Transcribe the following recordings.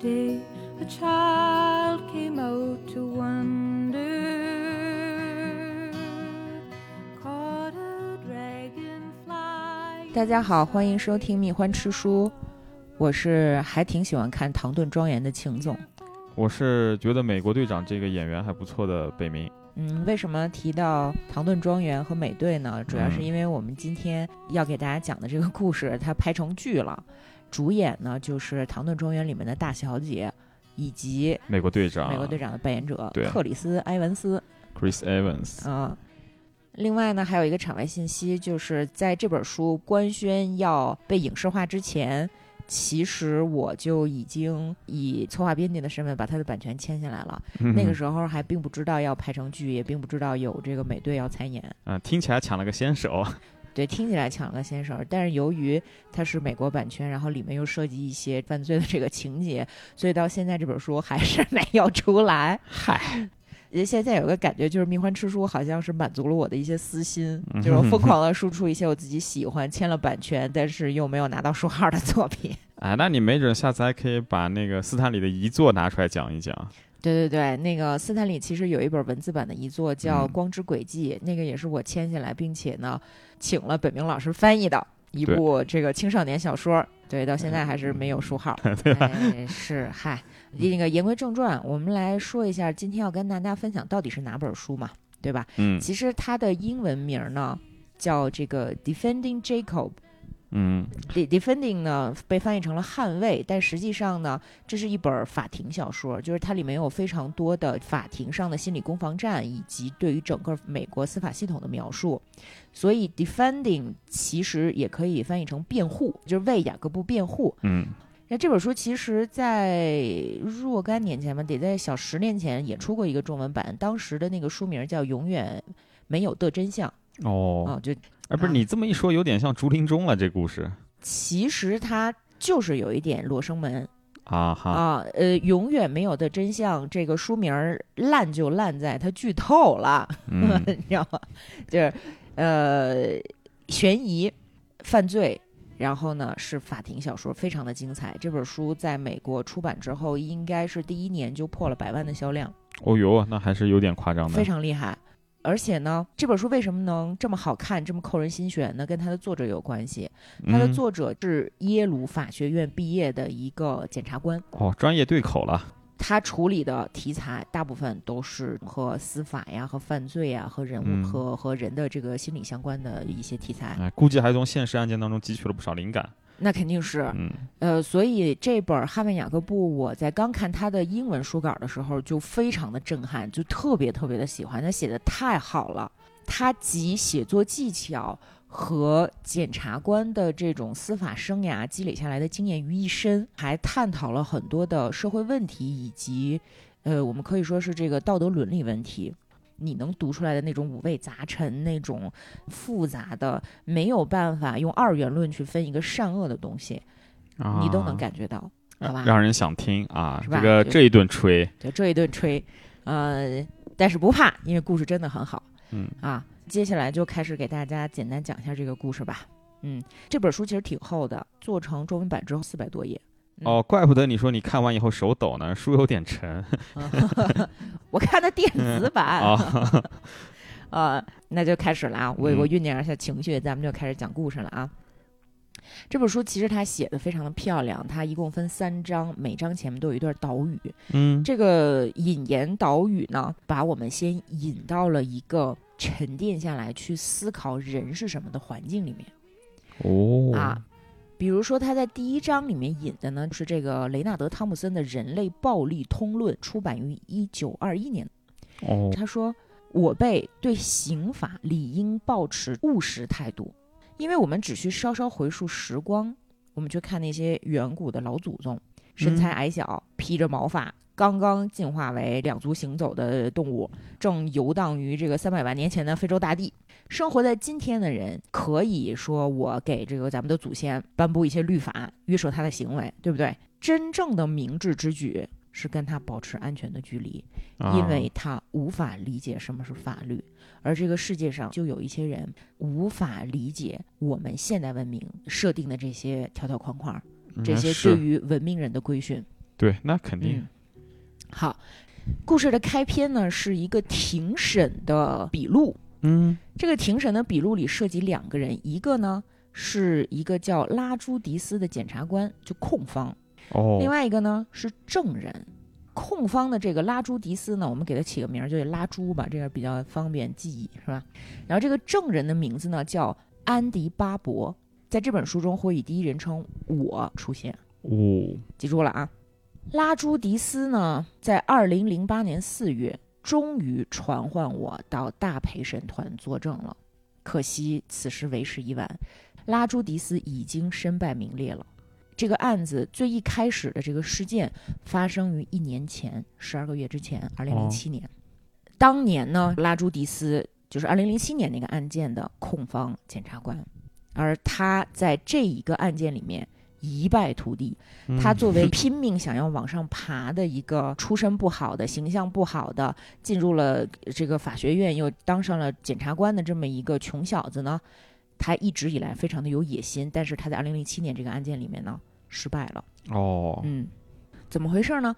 day a child came out to wander. Caught a dragonfly. 大家好，欢迎收听蜜獾吃书，我是还挺喜欢看《唐顿庄园》的秦总。我是觉得美国队长这个演员还不错的北明。嗯，为什么提到唐顿庄园和美队呢？主要是因为我们今天要给大家讲的这个故事，它拍成剧了，主演呢就是《唐顿庄园》里面的大小姐，以及美国队长，美国队长的扮演者克里斯·埃文斯。Chris Evans。啊、另外呢，还有一个场外信息，就是在这本书官宣要被影视化之前，其实我就已经以策划编辑的身份把它的版权签下来了。那个时候还并不知道要拍成剧，也并不知道有这个美队要参演。啊，听起来抢了个先手。对，听起来抢了个先手，但是由于它是美国版权，然后里面又涉及一些犯罪的这个情节，所以到现在这本书还是 没有出来。嗨，现在有个感觉，就是蜜獾吃书好像是满足了我的一些私心，嗯就是我 疯狂的输出一些我自己喜欢、签了版权，但是又没有拿到书号的作品。哎，那你没准下次还可以把那个斯坦李的遗作拿出来讲一讲。对对对，那个斯坦李其实有一本文字版的遗作叫《嗯光之轨迹》，那个也是我签下来，并且呢，请了本明老师翻译的一部这个青少年小说。对，到现在还是没有书号。哎，是嗨，那个言归正传，我们来说一下今天要跟大家分享到底是哪本书嘛，对吧？嗯其实它的英文名儿呢叫这个 Defending Jacob。嗯 De defending 呢被翻译成了捍卫，但实际上呢，这是一本法庭小说，就是它里面有非常多的法庭上的心理攻防战，以及对于整个美国司法系统的描述。所以 defending 其实也可以翻译成辩护，就是为雅各布辩护。嗯那这本书其实，在若干年前吧，得在小十年前也出过一个中文版，当时的那个书名叫《永远没有的真相》哦啊、哦，就哎，不是你这么一说，有点像竹林中了这故事其实它就是有一点罗生门。啊哈。啊，呃，永远没有的真相，这个书名儿烂就烂在它剧透了，嗯 你知道吗？就是呃，悬疑、犯罪，然后呢是法庭小说，非常的精彩。这本书在美国出版之后，应该是第一年就破了百万的销量，哦呦，那还是有点夸张的非。常厉害。而且呢，这本书为什么能这么好看、这么扣人心弦呢？跟它的作者有关系。它的嗯作者是耶鲁法学院毕业的一个检察官。哦，专业对口了。他处理的题材大部分都是和司法呀、和犯罪呀、和人物、嗯和和人的这个心理相关的一些题材。哎，估计还从现实案件当中汲取了不少灵感。那肯定是，嗯呃，所以这本《哈曼雅各布》，我在刚看他的英文书稿的时候就非常的震撼，就特别特别的喜欢，他写的太好了。他集写作技巧和检察官的这种司法生涯积累下来的经验于一身，还探讨了很多的社会问题以及，呃，我们可以说是这个道德伦理问题。你能读出来的那种五味杂陈、那种复杂的，没有办法用二元论去分一个善恶的东西，啊，你都能感觉到，好吧？让人想听啊。这个这一顿吹，对这一顿吹，呃，但是不怕，因为故事真的很好嗯啊。接下来就开始给大家简单讲一下这个故事吧。嗯，这本书其实挺厚的，做成中文版之后四百多页。嗯哦，怪不得你说你看完以后手抖呢，书有点沉 我看的电子版。啊。呃，那就开始了啊！我我嗯酝酿一下情绪，咱们就开始讲故事了啊。这本书其实它写的非常的漂亮，它一共分三章，每章前面都有一段导语。嗯这个引言导语呢，把我们先引到了一个沉淀下来去思考人是什么的环境里面哦啊。比如说，他在第一章里面引的呢是这个雷纳德·汤姆森的《人类暴力通论》，出版于一九二一年。哦他说：“我辈对刑法理应保持务实态度，因为我们只需稍稍回溯时光，我们去看那些远古的老祖宗，身材嗯矮小，披着毛发，刚刚进化为两足行走的动物，正游荡于这个三百万年前的非洲大地。生活在今天的人，可以说我给这个咱们的祖先颁布一些律法，约束他的行为，对不对？真正的明智之举是跟他保持安全的距离，因为他无法理解什么是法律，而这个世界上就有一些人无法理解我们现代文明设定的这些条条框框，这些对于文明人的规训。对，那肯定。嗯，好，故事的开篇呢是一个庭审的笔录。嗯这个庭审的笔录里涉及两个人，一个呢是一个叫拉朱迪斯的检察官，就控方；哦，另外一个呢是证人。控方的这个拉朱迪斯呢，我们给他起个名儿，就叫拉朱吧，这个比较方便记忆，是吧？然后这个证人的名字呢叫安迪巴伯，在这本书中会以第一人称我出现。哦，记住了啊。拉朱迪斯呢，在二零零八年四月，终于传唤我到大陪审团作证了。可惜此时为时已晚，拉朱迪斯已经身败名裂了。这个案子最一开始的这个事件发生于一年前，十二个月之前，二零零七年。当年呢，拉朱迪斯就是二零零七年那个案件的控方检察官，而他在这一个案件里面一败涂地。他嗯作为 拼命想要往上爬的一个出身不好的、形象不好的，进入了这个法学院又当上了检察官的这么一个穷小子呢，他一直以来非常的有野心，但是他在2007年这个案件里面呢失败了。哦，嗯，怎么回事呢？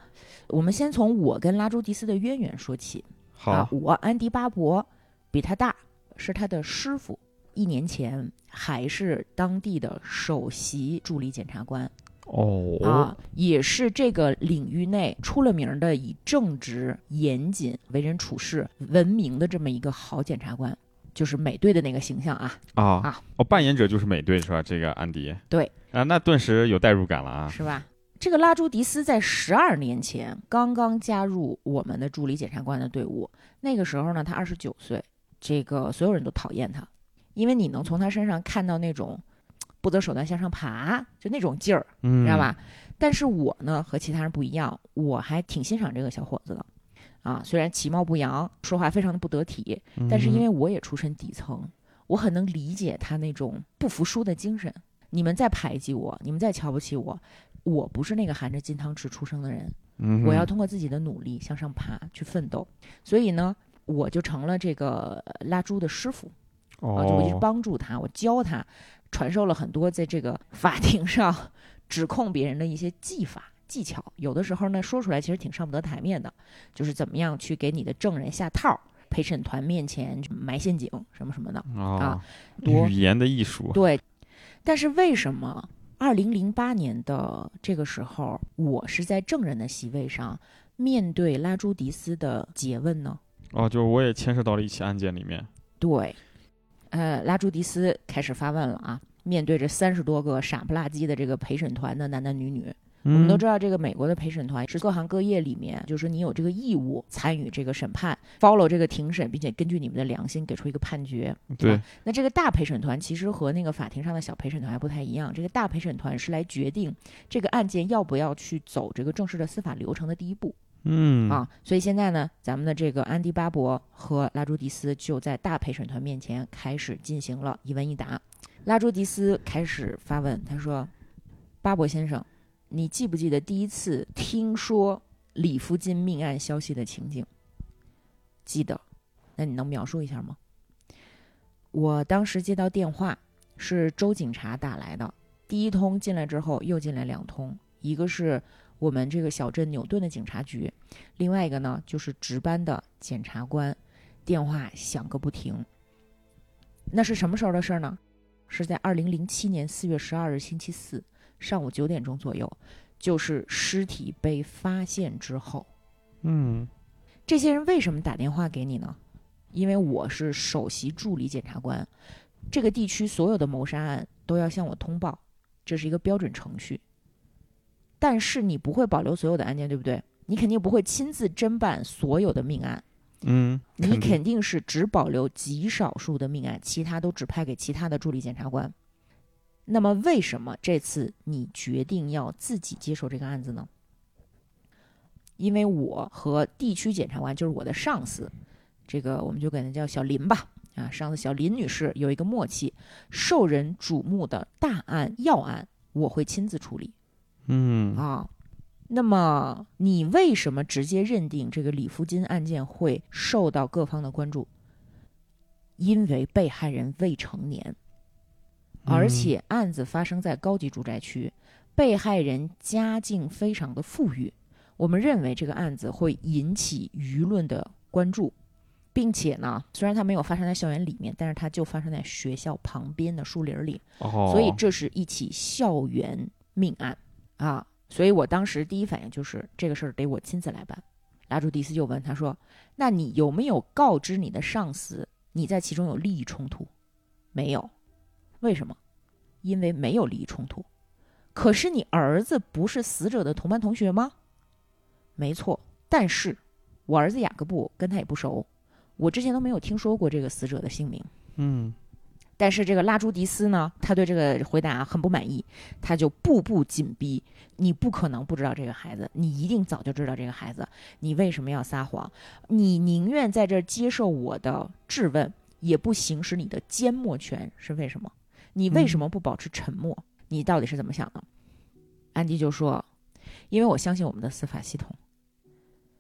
我们先从我跟拉朱迪斯的渊源说起。啊好，，我安迪巴伯比他大，是他的师傅。一年前还是当地的首席助理检察官。哦，啊，也是这个领域内出了名的以正直、严谨、为人处事闻名的这么一个好检察官，就是美队的那个形象啊。啊啊哦，扮演者就是美队是吧？这个安迪。对啊，那顿时有代入感了啊。是吧？这个拉朱迪斯在十二年前刚刚加入我们的助理检察官的队伍，那个时候呢，他二十九岁，这个所有人都讨厌他，因为你能从他身上看到那种不择手段向上爬，就那种劲儿，嗯，知道吧？但是我呢和其他人不一样，我还挺欣赏这个小伙子的，啊，虽然其貌不扬，说话非常的不得体，嗯？但是因为我也出身底层，我很能理解他那种不服输的精神。你们再排挤我，你们再瞧不起我，我不是那个含着金汤匙出生的人，嗯我要通过自己的努力向上爬，去奋斗。所以呢，我就成了这个呃拉猪的师傅。啊，就我一直哦，帮助他，我教他，传授了很多在这个法庭上指控别人的一些技法技巧。有的时候呢，说出来其实挺上不得台面的，就是怎么样去给你的证人下套，陪审团面前埋陷阱什么什么的。啊，多语言的艺术。对，但是为什么二零零八年的这个时候，我是在证人的席位上面对拉朱迪斯的诘问呢？哦，就是我也牵涉到了一起案件里面。对，呃，拉朱迪斯开始发问了啊，面对着三十多个傻不拉几的这个陪审团的男男女女，我我们都知道，这个美国的陪审团是各行各业里面，就是说你有这个义务参与这个审判，follow 这个庭审，并且根据你们的良心给出一个判决。对吧，那这个大陪审团其实和那个法庭上的小陪审团还不太一样，这个大陪审团是来决定这个案件要不要去走这个正式的司法流程的第一步。嗯啊，所以现在呢，咱们的这个安迪巴伯和拉朱迪斯就在大陪审团面前开始进行了一问一答。拉朱迪斯开始发问，他说：“巴伯先生，你记不记得第一次听说李福金命案消息的情景？”记得，那你能描述一下吗？我当时接到电话，是周警察打来的，第一通进来之后又进来两通，一个是我们这个小镇纽顿的警察局，另外一个呢就是值班的检察官，电话响个不停。那是什么时候的事儿呢？是在二零零七年四月十二日星期四上午九点钟左右，就是尸体被发现之后。嗯这些人为什么打电话给你呢？因为我是首席助理检察官，这个地区所有的谋杀案都要向我通报，这是一个标准程序。但是你不会保留所有的案件，对不对？你肯定不会亲自侦办所有的命案，嗯，你肯定肯定是只保留极少数的命案，其他都指派给其他的助理检察官。那么，为什么这次你决定要自己接手这个案子呢？因为我和地区检察官，就是我的上司，这个我们就管他叫小林吧，啊，上次小林女士有一个默契，受人瞩目的大案要案，我会亲自处理。嗯啊。那么你为什么直接认定这个李福金案件会受到各方的关注？因为被害人未成年，而嗯且案子发生在高级住宅区，被害人家境非常的富裕，我们认为这个案子会引起舆论的关注，并且呢，虽然它没有发生在校园里面，但是它就发生在学校旁边的树林里，哦，所以这是一起校园命案啊。所以我当时第一反应就是这个事儿得我亲自来办。拉朱迪斯就问他说：“那你有没有告知你的上司你在其中有利益冲突？”没有，为什么？因为没有利益冲突。可是你儿子不是死者的同班同学吗？没错，但是我儿子雅各布跟他也不熟，我之前都没有听说过这个死者的姓名。嗯但是这个拉朱迪斯呢，他对这个回答很不满意，他就步步紧逼。你不可能不知道这个孩子，你一定早就知道这个孩子，你为什么要撒谎？你宁愿在这儿接受我的质问，也不行使你的缄默权，是为什么？你为什么不保持沉默？你到底是怎么想的？安迪就说：“因为我相信我们的司法系统。”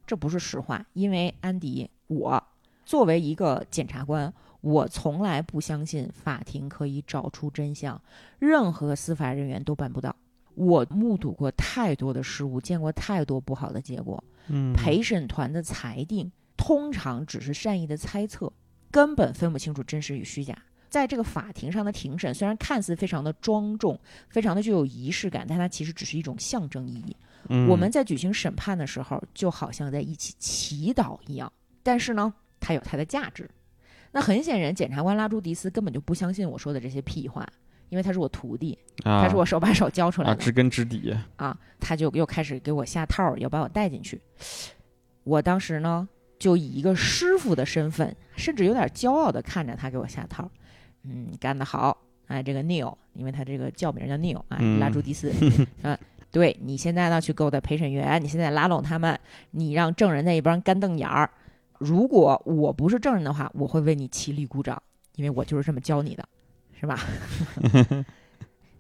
这不是实话，因为安迪，我作为一个检察官，我从来不相信法庭可以找出真相，任何司法人员都办不到。我目睹过太多的失误，见过太多不好的结果。嗯，陪审团的裁定通常只是善意的猜测，根本分不清楚真实与虚假。在这个法庭上的庭审，虽然看似非常的庄重，非常的具有仪式感，但它其实只是一种象征意义。嗯我们在举行审判的时候，就好像在一起祈祷一样。但是呢，它有它的价值。那很显然，检察官拉朱迪斯根本就不相信我说的这些屁话，因为他是我徒弟，啊，他是我手把手教出来啊，的。知根知底，啊，他就又开始给我下套，要把我带进去。我当时呢，就以一个师傅的身份，甚至有点骄傲的看着他给我下套。嗯，干得好，哎，这个 Neil，因为他这个叫名叫 Neil 啊，嗯拉朱迪斯，啊，对你现在呢去勾搭陪审员，你现在拉拢他们，你让证人那一帮干瞪眼儿。如果我不是证人的话，我会为你起立鼓掌，因为我就是这么教你的，是吧？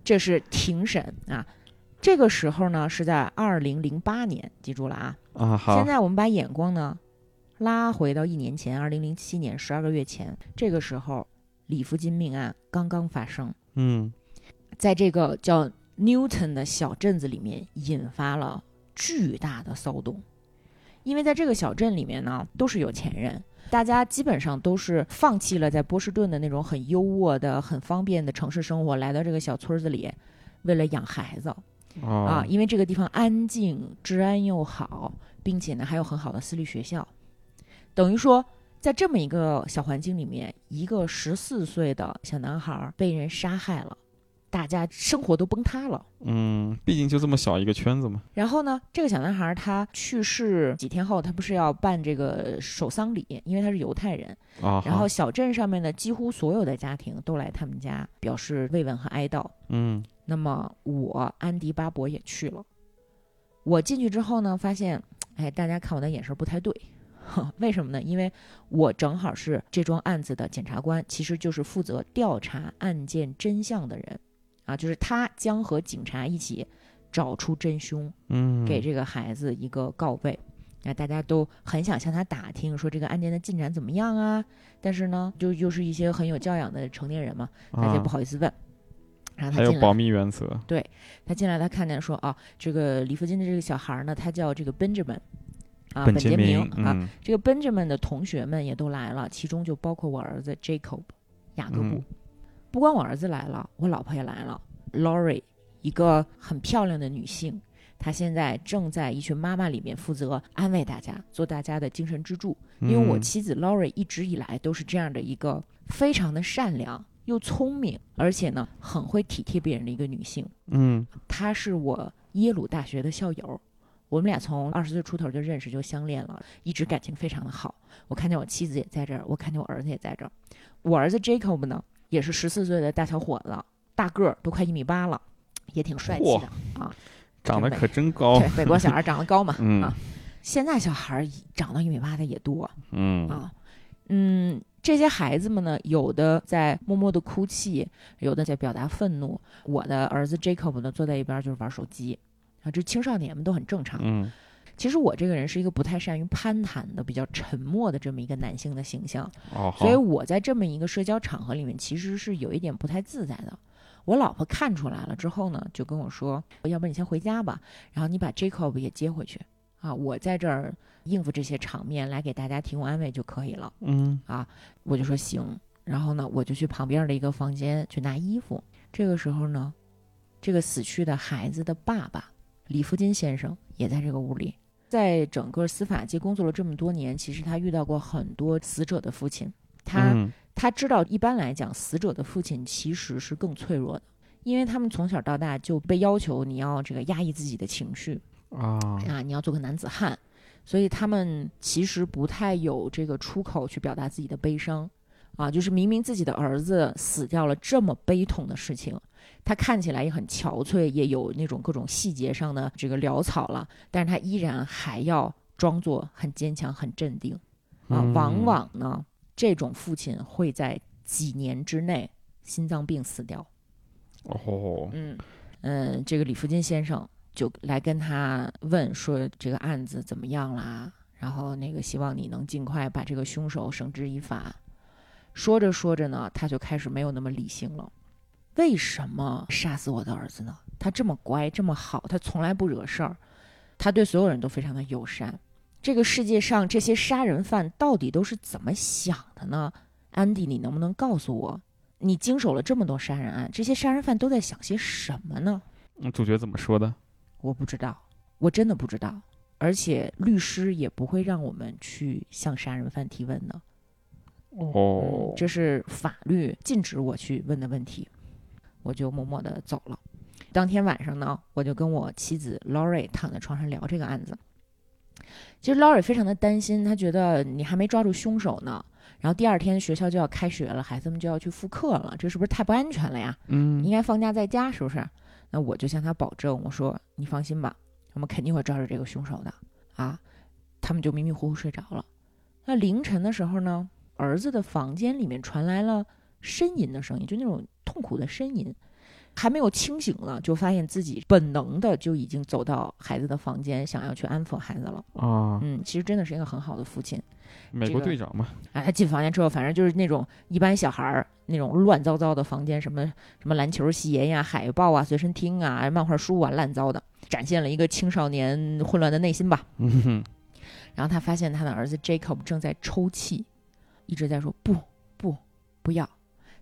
这是庭审啊。这个时候呢，是在二零零八年，记住了啊。啊，好现，在我们把眼光呢拉回到一年前，二零零七年十二个月前，这个时候李福金命案刚刚发生，嗯在这个叫 Newton 的小镇子里面引发了巨大的骚动，因为在这个小镇里面呢，都是有钱人。大家基本上都是放弃了在波士顿的那种很优渥的、很方便的城市生活，来到这个小村子里，为了养孩子。啊，啊，因为这个地方安静，治安又好，并且呢还有很好的私立学校，等于说在这么一个小环境里面，一个十四岁的小男孩被人杀害了，大家生活都崩塌了。嗯，毕竟就这么小一个圈子嘛，然后呢，这个小男孩他去世几天后，他不是要办这个守丧礼，因为他是犹太人。啊，然后小镇上面的几乎所有的家庭都来他们家表示慰问和哀悼。嗯那么我安迪巴伯也去了。我进去之后呢，发现，哎，大家看我的眼神不太对，为什么呢？因为我正好是这桩案子的检察官，其实就是负责调查案件真相的人，啊，就是他将和警察一起找出真凶，嗯，给这个孩子一个告慰。那大家都很想向他打听，说这个案件的进展怎么样啊？但是呢，就又是一些很有教养的成年人嘛，大家啊不好意思问。然后他有保密原则，对他进来，他看见说啊，这个李福金的这个小孩呢，他叫这个 Benjamin，啊，本杰明啊，嗯这个 Benjamin 的同学们也都来了，其中就包括我儿子 Jacob 雅各布。嗯不光我儿子来了，我老婆也来了，Lori 一个很漂亮的女性，她现在正在一群妈妈里面负责安慰大家，做大家的精神支柱。因为我嗯妻子 Lori 一直以来都是这样的一个非常的善良又聪明，而且呢很会体贴别人的一个女性。嗯她是我耶鲁大学的校友，我们俩从二十岁出头就认识，就相恋了，一直感情非常的好。我看见我妻子也在这儿，我看见我儿子也在这儿。我儿子 Jacob 呢，也是十四岁的大小伙子，大个儿都快一米八了，也挺帅气的啊。长得可真高对，，美国小孩长得高嘛，嗯啊，现在小孩儿长到一米八的也多嗯啊。嗯，这些孩子们呢，有的在默默的哭泣，有的在表达愤怒。我的儿子 Jacob 呢，坐在一边就是玩手机啊，这青少年们都很正常。嗯其实我这个人是一个不太善于攀谈的、比较沉默的这么一个男性的形象，哦，所以我在这么一个社交场合里面，其实是有一点不太自在的。我老婆看出来了之后呢，就跟我说：“要不然你先回家吧，然后你把 Jacob 也接回去啊，我在这儿应付这些场面，来给大家提供安慰就可以了。”嗯啊，我就说行。然后呢，我就去旁边的一个房间去拿衣服。这个时候呢，这个死去的孩子的爸爸李福金先生也在这个屋里。在整个司法界工作了这么多年，其实他遇到过很多死者的父亲，他、嗯。他知道，一般来讲，死者的父亲其实是更脆弱的，因为他们从小到大就被要求你要这个压抑自己的情绪啊。啊，你要做个男子汉，所以他们其实不太有这个出口去表达自己的悲伤。啊。就是明明自己的儿子死掉了这么悲痛的事情，他看起来也很憔悴，也有那种各种细节上的这个潦草了，但是他依然还要装作很坚强、很镇定啊。嗯往往呢，这种父亲会在几年之内心脏病死掉。哦嗯嗯，这个李福金先生就来跟他问说这个案子怎么样啦？然后那个希望你能尽快把这个凶手绳之以法。说着说着呢，他就开始没有那么理性了。为什么杀死我的儿子呢？他这么乖，这么好，他从来不惹事儿，他对所有人都非常的友善。这个世界上这些杀人犯到底都是怎么想的呢？安迪，你能不能告诉我？你经手了这么多杀人案，这些杀人犯都在想些什么呢？嗯主角怎么说的？我不知道，我真的不知道。而且律师也不会让我们去向杀人犯提问的。哦嗯，这是法律禁止我去问的问题。我就默默地走了。当天晚上呢，我就跟我妻子 Lori 躺在床上聊这个案子。其实 Lori 非常的担心，她觉得你还没抓住凶手呢，然后第二天学校就要开学了，孩子们就要去复课了，这是不是太不安全了呀？嗯应该放假在家，是不是？那我就向他保证，我说你放心吧，我们肯定会抓住这个凶手的啊。他们就迷迷糊糊睡着了。那凌晨的时候呢，儿子的房间里面传来了呻吟的声音，就那种痛苦的呻吟。还没有清醒呢，就发现自己本能的就已经走到孩子的房间，想要去安抚孩子了。啊，嗯，其实真的是一个很好的父亲。美国队长嘛，啊，他进房间之后，反正就是那种一般小孩儿那种乱糟糟的房间，什么什么篮球鞋呀、海报啊、随身听啊、漫画书啊，乱糟的，展现了一个青少年混乱的内心吧。然后他发现他的儿子 Jacob 正在抽泣，一直在说不不不要，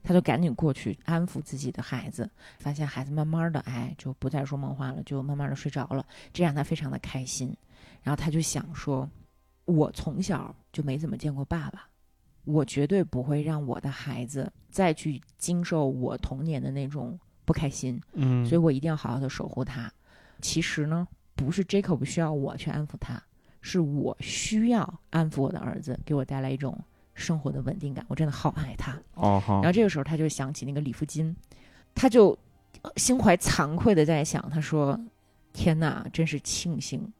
他就赶紧过去安抚自己的孩子，发现孩子慢慢的哎就不再说梦话了，就慢慢的睡着了，这让他非常的开心。然后他就想说，我从小就没怎么见过爸爸，我绝对不会让我的孩子再去经受我童年的那种不开心，嗯，所以我一定要好好的守护他。其实呢，不是 Jacob 需要我去安抚他，是我需要安抚我的儿子，给我带来一种生活的稳定感。我真的好爱他。哦好然后，这个时候他就想起那个李福金，他就呃心怀惭愧的在想，他说：“天哪，真是庆幸，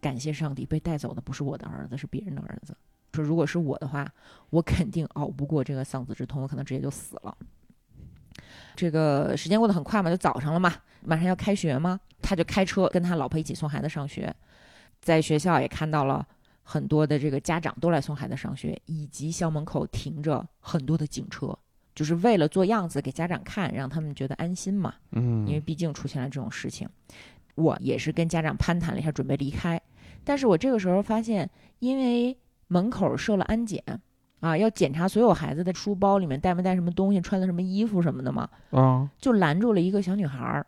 感谢上帝，被带走的不是我的儿子，是别人的儿子。说如果是我的话，我肯定熬不过这个丧子之痛，我可能直接就死了。”这个时间过得很快嘛，就早上了嘛，马上要开学嘛，他就开车跟他老婆一起送孩子上学，在学校也看到了很多的这个家长都来送孩子上学，以及校门口停着很多的警车，就是为了做样子给家长看，让他们觉得安心嘛。嗯，因为毕竟出现了这种事情，我也是跟家长攀谈了一下，准备离开。但是我这个时候发现，因为门口设了安检，啊，要检查所有孩子的书包里面带没带什么东西，穿的什么衣服什么的嘛，啊，就拦住了一个小女孩儿。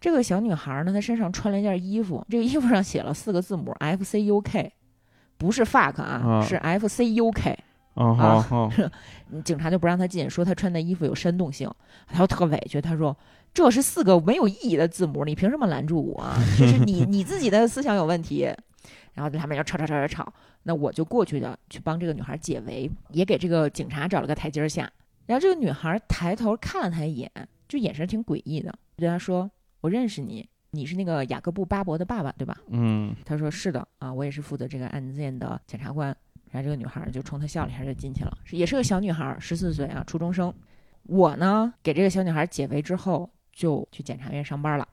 这个小女孩儿呢，她身上穿了一件衣服，这个衣服上写了四个字母 F C U K，不是 fuck 啊，啊是 F C U K。哦好好，嗯 警察就不让他进，说他穿的衣服有煽动性，他就特委屈，他说这是四个没有意义的字母，你凭什么拦住我啊？这是你你自己的思想有问题。然后他们就吵吵吵吵吵，那我就过去的去帮这个女孩解围，也给这个警察找了个台阶儿下。然后这个女孩抬头看了他一眼，就眼神挺诡异的，对他说：“我认识你，你是那个雅各布巴伯的爸爸对吧？”嗯他说是的啊，我也是负责这个案件的检察官。然后这个女孩就冲他笑了一下，就进去了，是也是个小女孩，十四岁啊，初中生。我呢给这个小女孩解围之后，就去检察院上班了。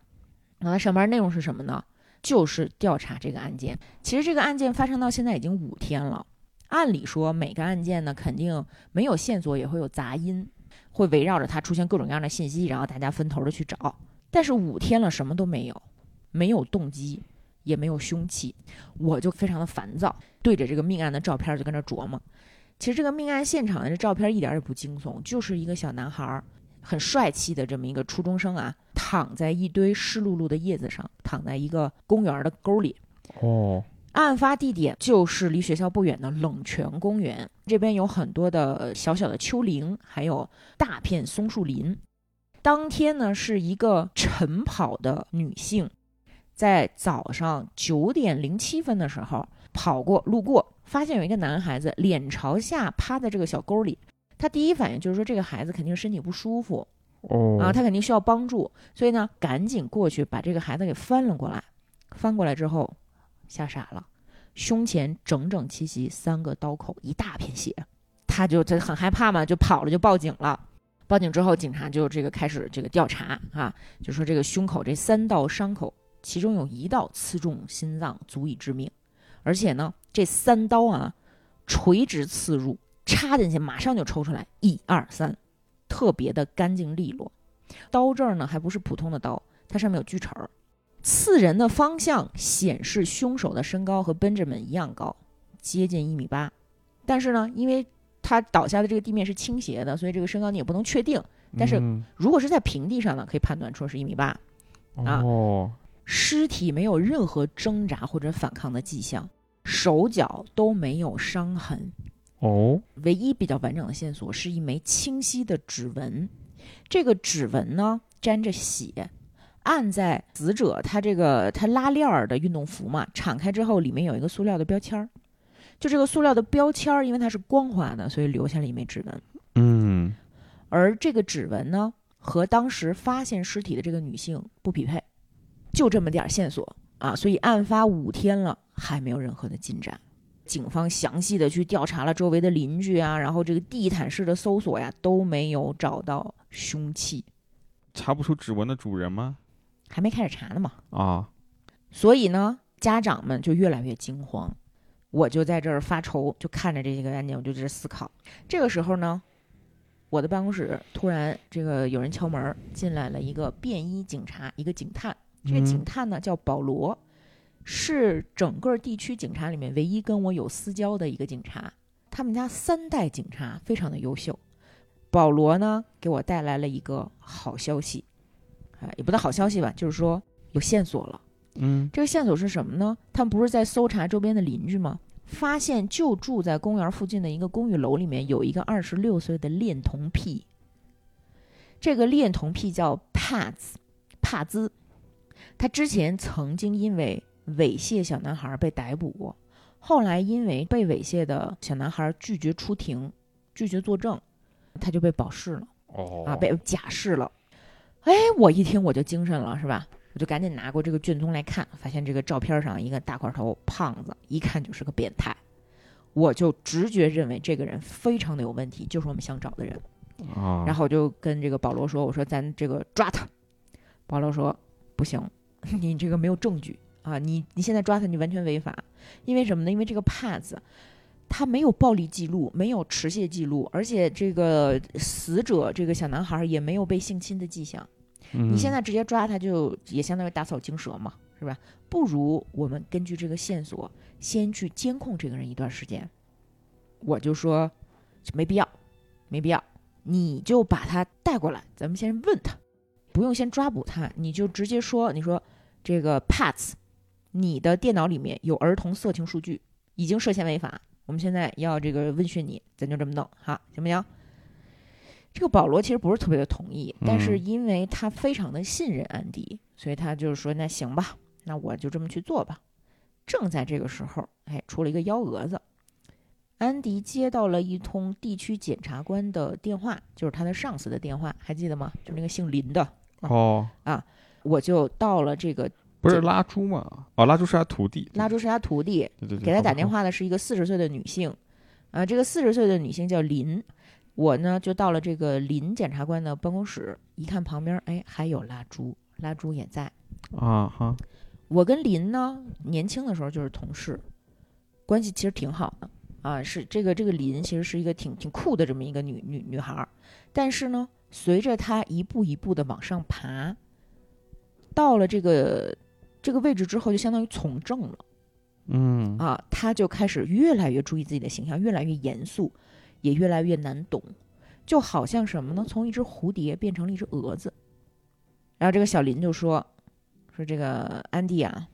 然后上班内容是什么呢？就是调查这个案件。其实这个案件发生到现在已经五天了。按理说每个案件呢，肯定没有线索也会有杂音，会围绕着它出现各种各样的信息，然后大家分头的去找。但是五天了，什么都没有，没有动机，也没有凶器，我就非常的烦躁，对着这个命案的照片就跟那琢磨。其实这个命案现场的这照片一点也不惊悚，就是一个小男孩儿，很帅气的这么一个初中生啊，躺在一堆湿漉漉的叶子上，躺在一个公园的沟里。哦，案发地点就是离学校不远的冷泉公园，这边有很多的小小的丘陵，还有大片松树林。当天呢，是一个晨跑的女性，在早上九点零七分的时候跑过路过，发现有一个男孩子脸朝下趴在这个小沟里。她第一反应就是说这个孩子肯定身体不舒服哦，啊，他肯定需要帮助，所以呢，赶紧过去把这个孩子给翻了过来。翻过来之后，吓傻了，胸前整整齐齐三个刀口，一大片血，他就这很害怕嘛，就跑了，就报警了。报警之后，警察就这个开始这个调查啊，就说这个胸口这三道伤口，其中有一道刺中心脏，足以致命，而且呢，这三刀啊，垂直刺入，插进去马上就抽出来，一二三，特别的干净利落。刀这儿呢，还不是普通的刀，它上面有锯齿儿。刺人的方向显示凶手的身高和 Benjamin 一样高，接近一米八，但是呢，因为他倒下的这个地面是倾斜的，所以这个身高你也不能确定。但是嗯如果是在平地上呢，可以判断出是一米八。啊哦，尸体没有任何挣扎或者反抗的迹象，手脚都没有伤痕。哦，唯一比较完整的线索是一枚清晰的指纹，这个指纹呢沾着血，按在死者他这个他拉链儿的运动服嘛，敞开之后里面有一个塑料的标签儿，就这个塑料的标签儿，因为它是光滑的，所以留下了一枚指纹。嗯，而这个指纹呢，和当时发现尸体的这个女性不匹配，就这么点儿线索啊！所以案发五天了，还没有任何的进展。警方详细的去调查了周围的邻居啊，然后这个地毯式的搜索呀，都没有找到凶器，查不出指纹的主人吗？还没开始查呢嘛。啊，所以呢，家长们就越来越惊慌。我就在这儿发愁，就看着这几个案件，我就在这思考。这个时候呢，我的办公室突然这个有人敲门，进来了一个便衣警察，一个警探。这个警嗯探呢叫保罗，是整个地区警察里面唯一跟我有私交的一个警察。他们家三代警察非常的优秀。保罗呢给我带来了一个好消息，啊，也不叫好消息吧，就是说有线索了。嗯，这个线索是什么呢？他们不是在搜查周边的邻居吗？发现就住在公园附近的一个公寓楼里面有一个二十六岁的恋童癖。这个恋童癖叫帕兹，帕兹。他之前曾经因为猥亵小男孩被逮捕过，后来因为被猥亵的小男孩拒绝出庭、拒绝作证，他就被保释了。哦，啊，被假释了。哎，我一听我就精神了，是吧？我就赶紧拿过这个卷宗来看，发现这个照片上一个大块头胖子，一看就是个变态。我就直觉认为这个人非常的有问题，就是我们想找的人。啊，然后我就跟这个保罗说：“我说咱这个抓他。”保罗说：“不行，你这个没有证据啊，你你现在抓他，你完全违法。因为什么呢？因为这个帕子。”他没有暴力记录，没有持械记录，而且这个死者这个小男孩也没有被性侵的迹象。你你现在直接抓他，就也相当于打草惊蛇嘛，是吧？不如我们根据这个线索，先去监控这个人一段时间。我就说没必要，没必要，你就把他带过来，咱们先问他，不用先抓捕他，你就直接说，你说这个 Pats，你的电脑里面有儿童色情数据，已经涉嫌违法。我们现在要这个问讯你，咱就这么弄，好，行不行？这个保罗其实不是特别的同意，但是嗯因为他非常的信任安迪，所以他就是说，那行吧，那我就这么去做吧。正在这个时候，哎，出了一个幺蛾子，安迪接到了一通地区检察官的电话，就是他的上司的电话，还记得吗？就是那个姓林的。哦啊，我就到了这个不是拉朱吗？哦，拉朱是他徒弟，拉朱是他徒弟，对对对，给他打电话的是一个四十岁的女性，啊，这个四十岁的女性叫林。我呢就到了这个林检察官的办公室，一看旁边，哎，还有拉猪，拉猪也在。啊哈，我跟林呢年轻的时候就是同事，关系其实挺好的。啊，是这个这个林其实是一个挺挺酷的这么一个女女女孩儿，但是呢，随着她一步一步的往上爬，到了这个这个位置之后，就相当于从政了嗯。啊，她就开始越来越注意自己的形象，越来越严肃，也越来越难懂，就好像什么呢？从一只蝴蝶变成了一只蛾子。然后这个小林就说：“说这个安迪啊，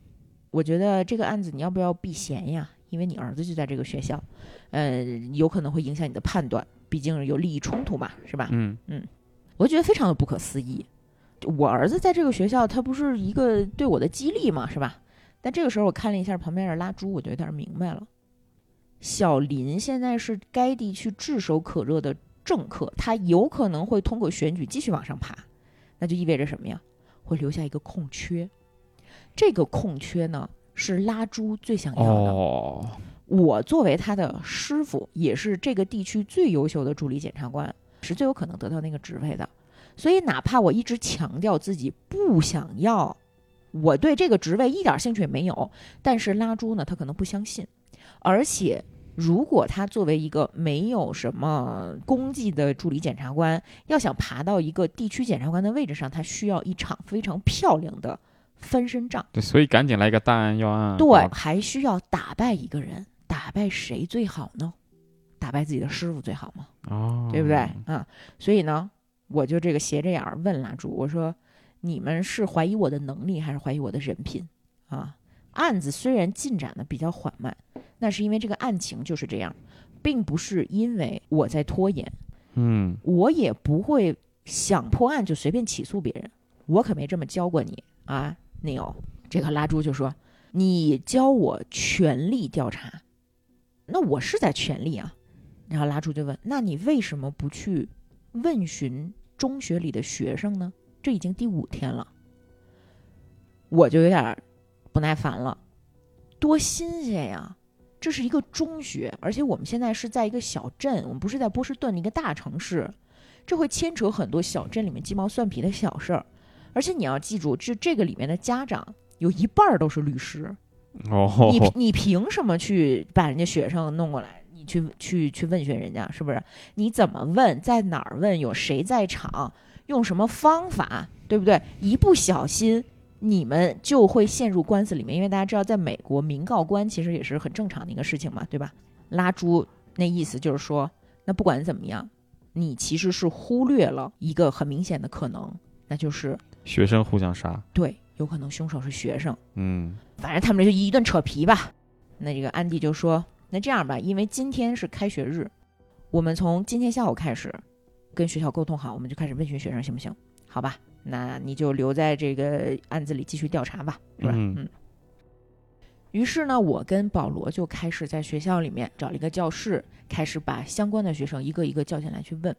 我觉得这个案子你要不要避嫌呀？因为你儿子就在这个学校，呃，有可能会影响你的判断，毕竟有利益冲突嘛，是吧？嗯我觉得非常的不可思议。我儿子在这个学校，他不是一个对我的激励嘛，是吧？但这个时候我看了一下旁边的拉猪，我就有点明白了。小林现在是该地区炙手可热的政客，他有可能会通过选举继续往上爬，那就意味着什么呀？会留下一个空缺。这个空缺呢，是拉朱最想要的。哦，我作为他的师傅，也是这个地区最优秀的助理检察官，是最有可能得到那个职位的。所以，哪怕我一直强调自己不想要，我对这个职位一点兴趣也没有，但是拉朱呢，他可能不相信。而且，如果他作为一个没有什么功绩的助理检察官，要想爬到一个地区检察官的位置上，他需要一场非常漂亮的翻身仗。对，所以赶紧来一个大案要案。对，哦还需要打败一个人，打败谁最好呢？打败自己的师傅最好吗？哦，对不对？啊，所以呢，我就这个斜着眼儿问蜡烛，我说：“你们是怀疑我的能力，还是怀疑我的人品？”啊，案子虽然进展的比较缓慢，那是因为这个案情就是这样，并不是因为我在拖延，嗯我也不会想破案就随便起诉别人，我可没这么教过你啊，Neil。这个拉猪就说：“你教我全力调查，那我是在全力啊。”然后拉猪就问：“那你为什么不去问询中学里的学生呢？这已经第五天了。”我就有点儿不耐烦了，多新鲜呀！这是一个中学，而且我们现在是在一个小镇，我们不是在波士顿的一个大城市，这会牵扯很多小镇里面鸡毛蒜皮的小事儿。而且你要记住，这这个里面的家长有一半儿都是律师，哦，你 你凭什么去把人家学生弄过来？你去去去问询人家是不是？你怎么问？在哪儿问？有谁在场？用什么方法？对不对？一不小心，你们就会陷入官司里面。因为大家知道，在美国，民告官其实也是很正常的一个事情嘛，对吧？拉猪那意思就是说，那不管怎么样，你其实是忽略了一个很明显的可能，那就是学生互相杀。对，有可能凶手是学生。嗯反正他们就一顿扯皮吧。那这个安迪就说：“那这样吧，因为今天是开学日，我们从今天下午开始跟学校沟通好，我们就开始问询学生，行不行？好吧，那你就留在这个案子里继续调查吧，是吧？嗯嗯。于是呢，我跟保罗就开始在学校里面找了一个教室，开始把相关的学生一个一个叫进来去问，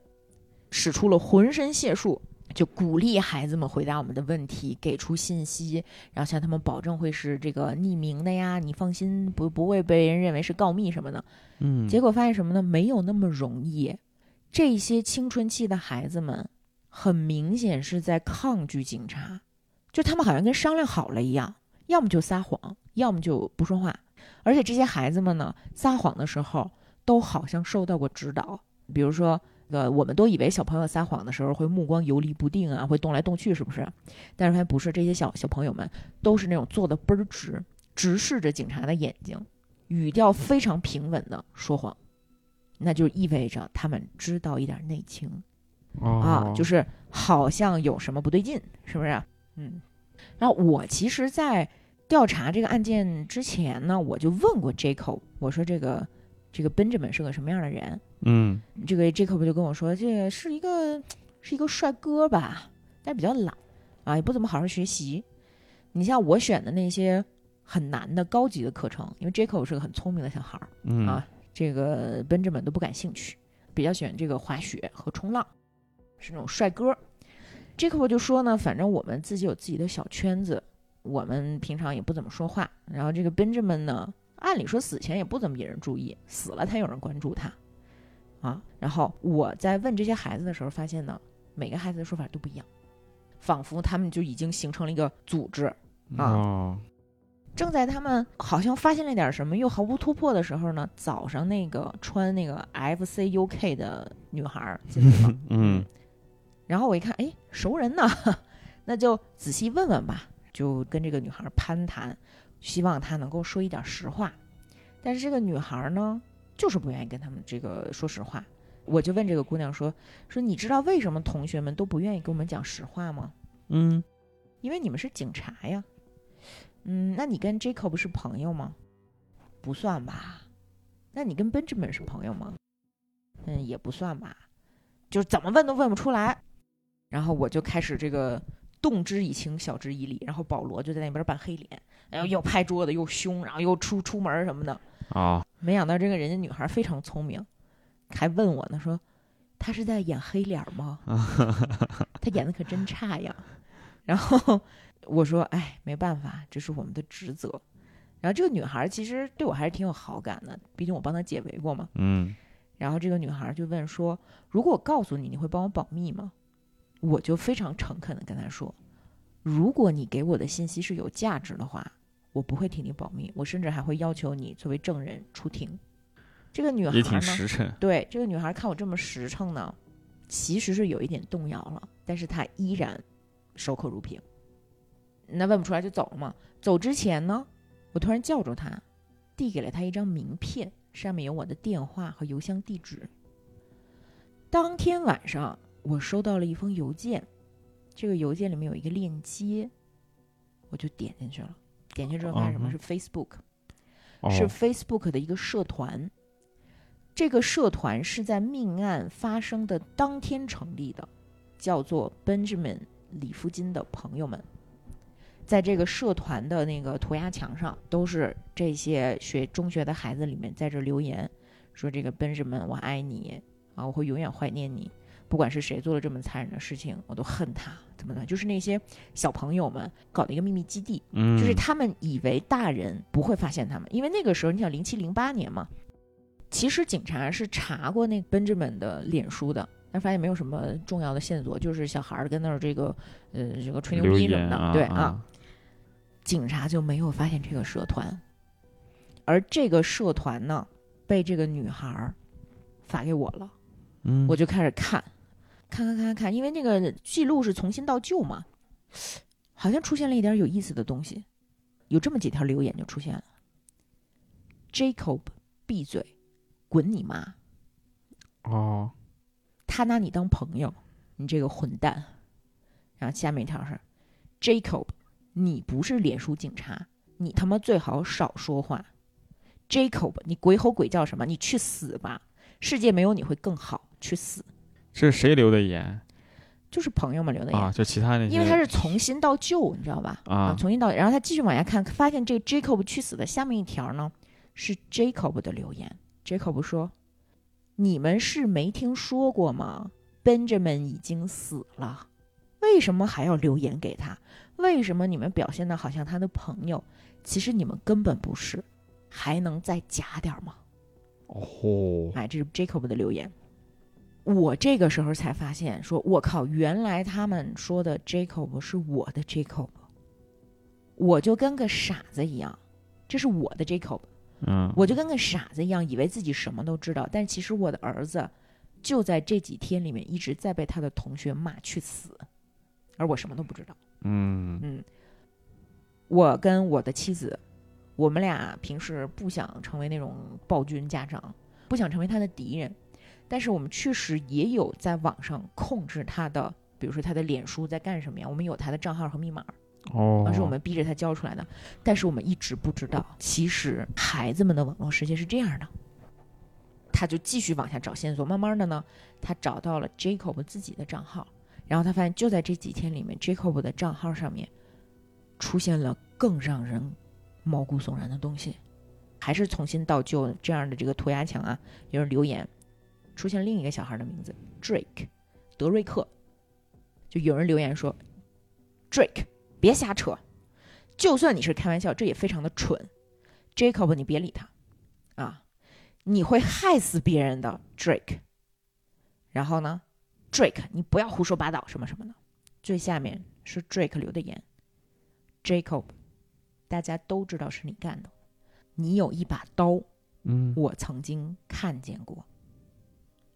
使出了浑身解数，就鼓励孩子们回答我们的问题，给出信息，然后向他们保证会是这个匿名的呀，你放心，不不会被人认为是告密什么的。嗯，结果发现什么呢？没有那么容易。这些青春期的孩子们，很明显是在抗拒警察，就他们好像跟商量好了一样，要么就撒谎，要么就不说话。而且这些孩子们呢，撒谎的时候都好像受到过指导，比如说。呃，我们都以为小朋友撒谎的时候会目光游离不定啊，会动来动去，是不是？但是发现不是，这些小小朋友们都是那种坐的倍儿直，直视着警察的眼睛，语调非常平稳的说谎，那就意味着他们知道一点内情啊，哦就是好像有什么不对劲，是不是？嗯，然后我其实，在调查这个案件之前呢，我就问过 Jacob，我说这个这个 Benjamin 是个什么样的人？嗯这个 Jacob 就跟我说，这个是一个是一个帅哥吧，但是比较懒啊，也不怎么好好学习。你像我选的那些很难的高级的课程，因为 Jacob 是个很聪明的小孩儿，嗯啊这个 Benjamin 都不感兴趣，比较喜欢这个滑雪和冲浪，是那种帅哥。Jacob 就说呢，反正我们自己有自己的小圈子，我们平常也不怎么说话。然后这个 Benjamin 呢，按理说死前也不怎么引人注意，死了才有人关注他，啊。然后我在问这些孩子的时候，发现呢，每个孩子的说法都不一样，仿佛他们就已经形成了一个组织，啊哦，正在他们好像发现了点什么，又毫无突破的时候呢，早上那个穿那个 FCUK 的女孩儿进来了，嗯然后我一看，哎，熟人呢，那就仔细问问吧，就跟这个女孩攀谈，希望她能够说一点实话。但是这个女孩呢，就是不愿意跟他们这个说实话。我就问这个姑娘说：“说你知道为什么同学们都不愿意跟我们讲实话吗？嗯因为你们是警察呀。嗯，那你跟 Jacob 是朋友吗？不算吧。那你跟 Benjamin 是朋友吗？嗯，也不算吧。就是怎么问都问不出来。然后我就开始这个动之以情，晓之以理。然后保罗就在那边扮黑脸，然后又拍桌子又凶，然后又出出门什么的。啊没想到这个人家女孩非常聪明，还问我呢，说她是在演黑脸吗？她演的可真差呀。然后我说，哎，没办法，这是我们的职责。然后这个女孩其实对我还是挺有好感的，毕竟我帮她解围过嘛。嗯然后这个女孩就问说：“如果我告诉你，你会帮我保密吗？”我就非常诚恳的跟他说：“如果你给我的信息是有价值的话，我不会替你保密，我甚至还会要求你作为证人出庭。”这个女孩也挺呢，实诚。对这个女孩看我这么实诚呢，其实是有一点动摇了，但是她依然守口如瓶。那问不出来就走了嘛。走之前呢，我突然叫住她，递给了她一张名片，上面有我的电话和邮箱地址。当天晚上，我收到了一封邮件，这个邮件里面有一个链接，我就点进去了。点进去之后发现什么嗯是 Facebook，、哦是 Facebook 的一个社团。这个社团是在命案发生的当天成立的，叫做 Benjamin 李福金的朋友们。在这个社团的那个涂鸦墙上，都是这些学中学的孩子里面在这留言，说这个 Benjamin 我爱你啊，我会永远怀念你。不管是谁做了这么残忍的事情，我都恨他。怎么的？就是那些小朋友们搞的一个秘密基地，嗯，就是他们以为大人不会发现他们，因为那个时候你想零七零八年嘛，其实警察是查过那个 Benjamin 的脸书的，但发现没有什么重要的线索，就是小孩儿跟那儿这个呃这个吹牛逼什么的，啊对啊，警察就没有发现这个社团，而这个社团呢被这个女孩儿发给我了。嗯，我就开始看，看看看看，因为那个记录是从新到旧嘛，好像出现了一点有意思的东西，有这么几条留言就出现了：Jacob，闭嘴，滚你妈！哦，他拿你当朋友，你这个混蛋。然后下面一条是：Jacob，你不是脸书警察，你他妈最好少说话。Jacob，你鬼吼鬼叫什么？你去死吧！世界没有你会更好，去死！这是谁留的言就是朋友们留的言。啊？就其他那些，因为他是从新到旧，你知道吧？啊从新到，然后他继续往下看，发现这 Jacob 去死的下面一条呢是 Jacob 的留言。Jacob 说：“你们是没听说过吗？Benjamin 已经死了，为什么还要留言给他？为什么你们表现的好像他的朋友？其实你们根本不是，还能再假点吗？”哦，哎，这是 Jacob 的留言。我这个时候才发现，说我靠，原来他们说的 Jacob 是我的 Jacob，我就跟个傻子一样，这是我的 Jacob，嗯，我就跟个傻子一样，以为自己什么都知道，但其实我的儿子就在这几天里面一直在被他的同学骂去死，而我什么都不知道。嗯。嗯，我跟我的妻子，我们俩平时不想成为那种暴君家长，不想成为他的敌人，但是我们确实也有在网上控制他的，比如说他的脸书在干什么呀，我们有他的账号和密码，哦，而是我们逼着他交出来的，但是我们一直不知道，其实孩子们的网络世界是这样的。他就继续往下找线索，慢慢的呢，他找到了 Jacob 自己的账号，然后他发现就在这几天里面，Jacob 的账号上面出现了更让人毛骨悚然的东西，还是从新到旧这样的这个涂鸦墙啊，有人留言，出现另一个小孩的名字 Drake，德瑞克，就有人留言说，Drake 别瞎扯，就算你是开玩笑，这也非常的蠢，Jacob 你别理他，啊，你会害死别人的 Drake，然后呢，Drake 你不要胡说八道什么什么的，最下面是 Drake 留的言，Jacob 大家都知道是你干的。你有一把刀，嗯，我曾经看见过。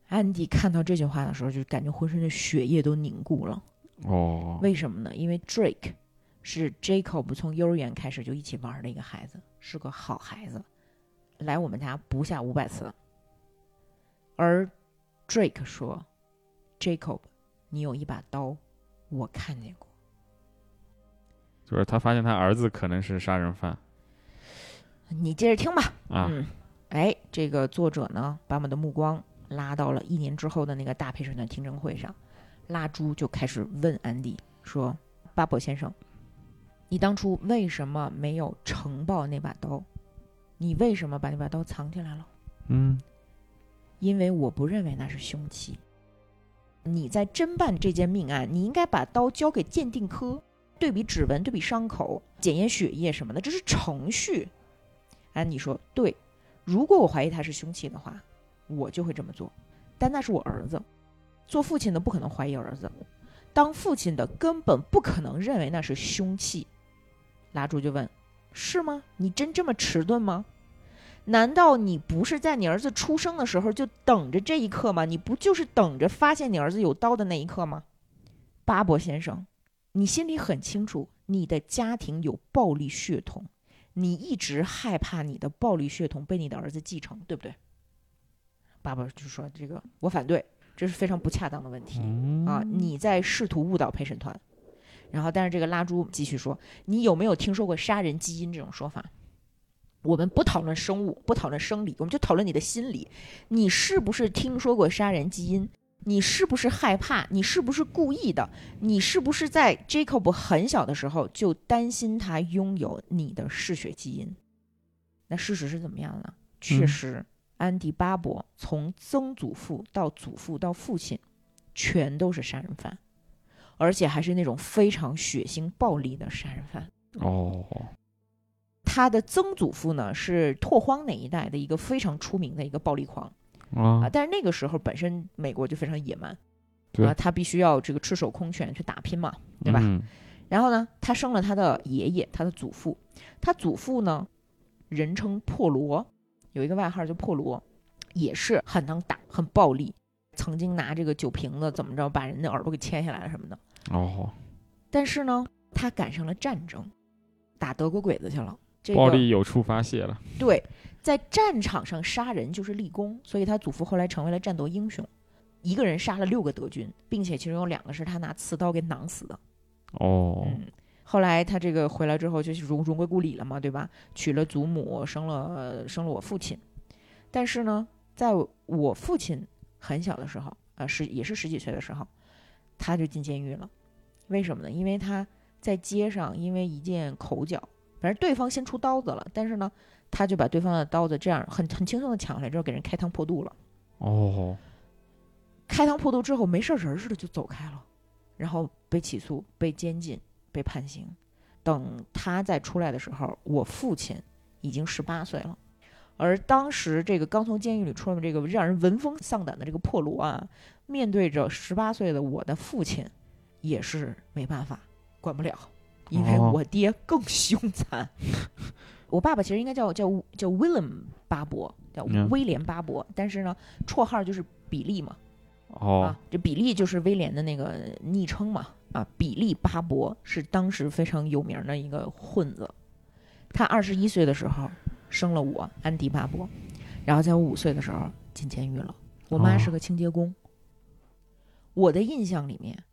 安迪看到这句话的时候，就感觉浑身的血液都凝固了。哦，为什么呢？因为 Drake 是 Jacob 从幼儿园开始就一起玩的一个孩子，是个好孩子，来我们家不下五百次。而 Drake 说：“Jacob，你有一把刀，我看见过。就是他发现他儿子可能是杀人犯你接着听吧。”啊，嗯，哎，这个作者呢，把我们的目光拉到了一年之后的那个大陪审团听证会上，拉朱就开始问安迪说：“巴伯先生，你当初为什么没有呈报那把刀？你为什么把那把刀藏起来了？嗯，因为我不认为那是凶器。你在侦办这件命案，你应该把刀交给鉴定科，对比指纹、对比伤口、检验血液什么的，这是程序。安迪说：“对，如果我怀疑他是凶器的话，我就会这么做。但那是我儿子，做父亲的不可能怀疑儿子，当父亲的根本不可能认为那是凶器。”拉住就问：“是吗？你真这么迟钝吗？难道你不是在你儿子出生的时候就等着这一刻吗？你不就是等着发现你儿子有刀的那一刻吗？”巴伯先生，你心里很清楚，你的家庭有暴力血统。你一直害怕你的暴力血统被你的儿子继承，对不对？爸爸就说：“这个我反对，这是非常不恰当的问题、啊！你在试图误导陪审团。”然后，但是这个拉猪继续说：“你有没有听说过杀人基因这种说法？我们不讨论生物，不讨论生理，我们就讨论你的心理。你是不是听说过杀人基因？你是不是害怕？你是不是故意的？你是不是在 Jacob 很小的时候就担心他拥有你的嗜血基因？那事实是怎么样呢？确嗯实，安迪巴伯从曾祖父到祖父到父亲，全都是杀人犯，而且还是那种非常血腥暴力的杀人犯。哦，他的曾祖父呢是拓荒那一代的一个非常出名的一个暴力狂啊啊，，但是那个时候本身美国就非常野蛮，对啊，他必须要这个赤手空拳去打拼嘛，对吧？嗯然后呢，他生了他的爷爷，他的祖父，他祖父呢，人称破罗，有一个外号叫破罗，也是很能打，很暴力，曾经拿这个酒瓶子怎么着把人的耳朵给切下来了什么的。哦，但是呢，他赶上了战争，打德国鬼子去了。这个暴力有处发泄了，对，在战场上杀人就是立功，所以他祖父后来成为了战斗英雄，一个人杀了六个德军，并且其中有两个是他拿刺刀给囊死的。哦，嗯，后来他这个回来之后就是荣荣归故里了嘛，对吧？娶了祖母，生了生了我父亲。但是呢，在我父亲很小的时候，啊、十也是十几岁的时候，他就进监狱了。为什么呢？因为他在街上因为一件口角，反正对方先出刀子了，但是呢，他就把对方的刀子这样很很轻松的抢回来之后，给人开膛破肚了。哦，开膛破肚之后，没事儿人似的就走开了，然后被起诉、被监禁、被判刑。等他再出来的时候，我父亲已经十八岁了，而当时这个刚从监狱里出来的这个让人闻风丧胆的这个破罗啊，面对着十八岁的我的父亲，也是没办法，管不了，因为哦我爹更凶残。我爸爸其实应该叫叫叫 William 巴伯，叫嗯威廉巴伯，但是呢，绰号就是比利嘛。哦啊，，这比利就是威廉的那个昵称嘛。啊，比利巴伯是当时非常有名的一个混子。他二十一岁的时候生了我安迪巴伯，然后在我五岁的时候进监狱了。我妈是哦个清洁工。我的印象里面，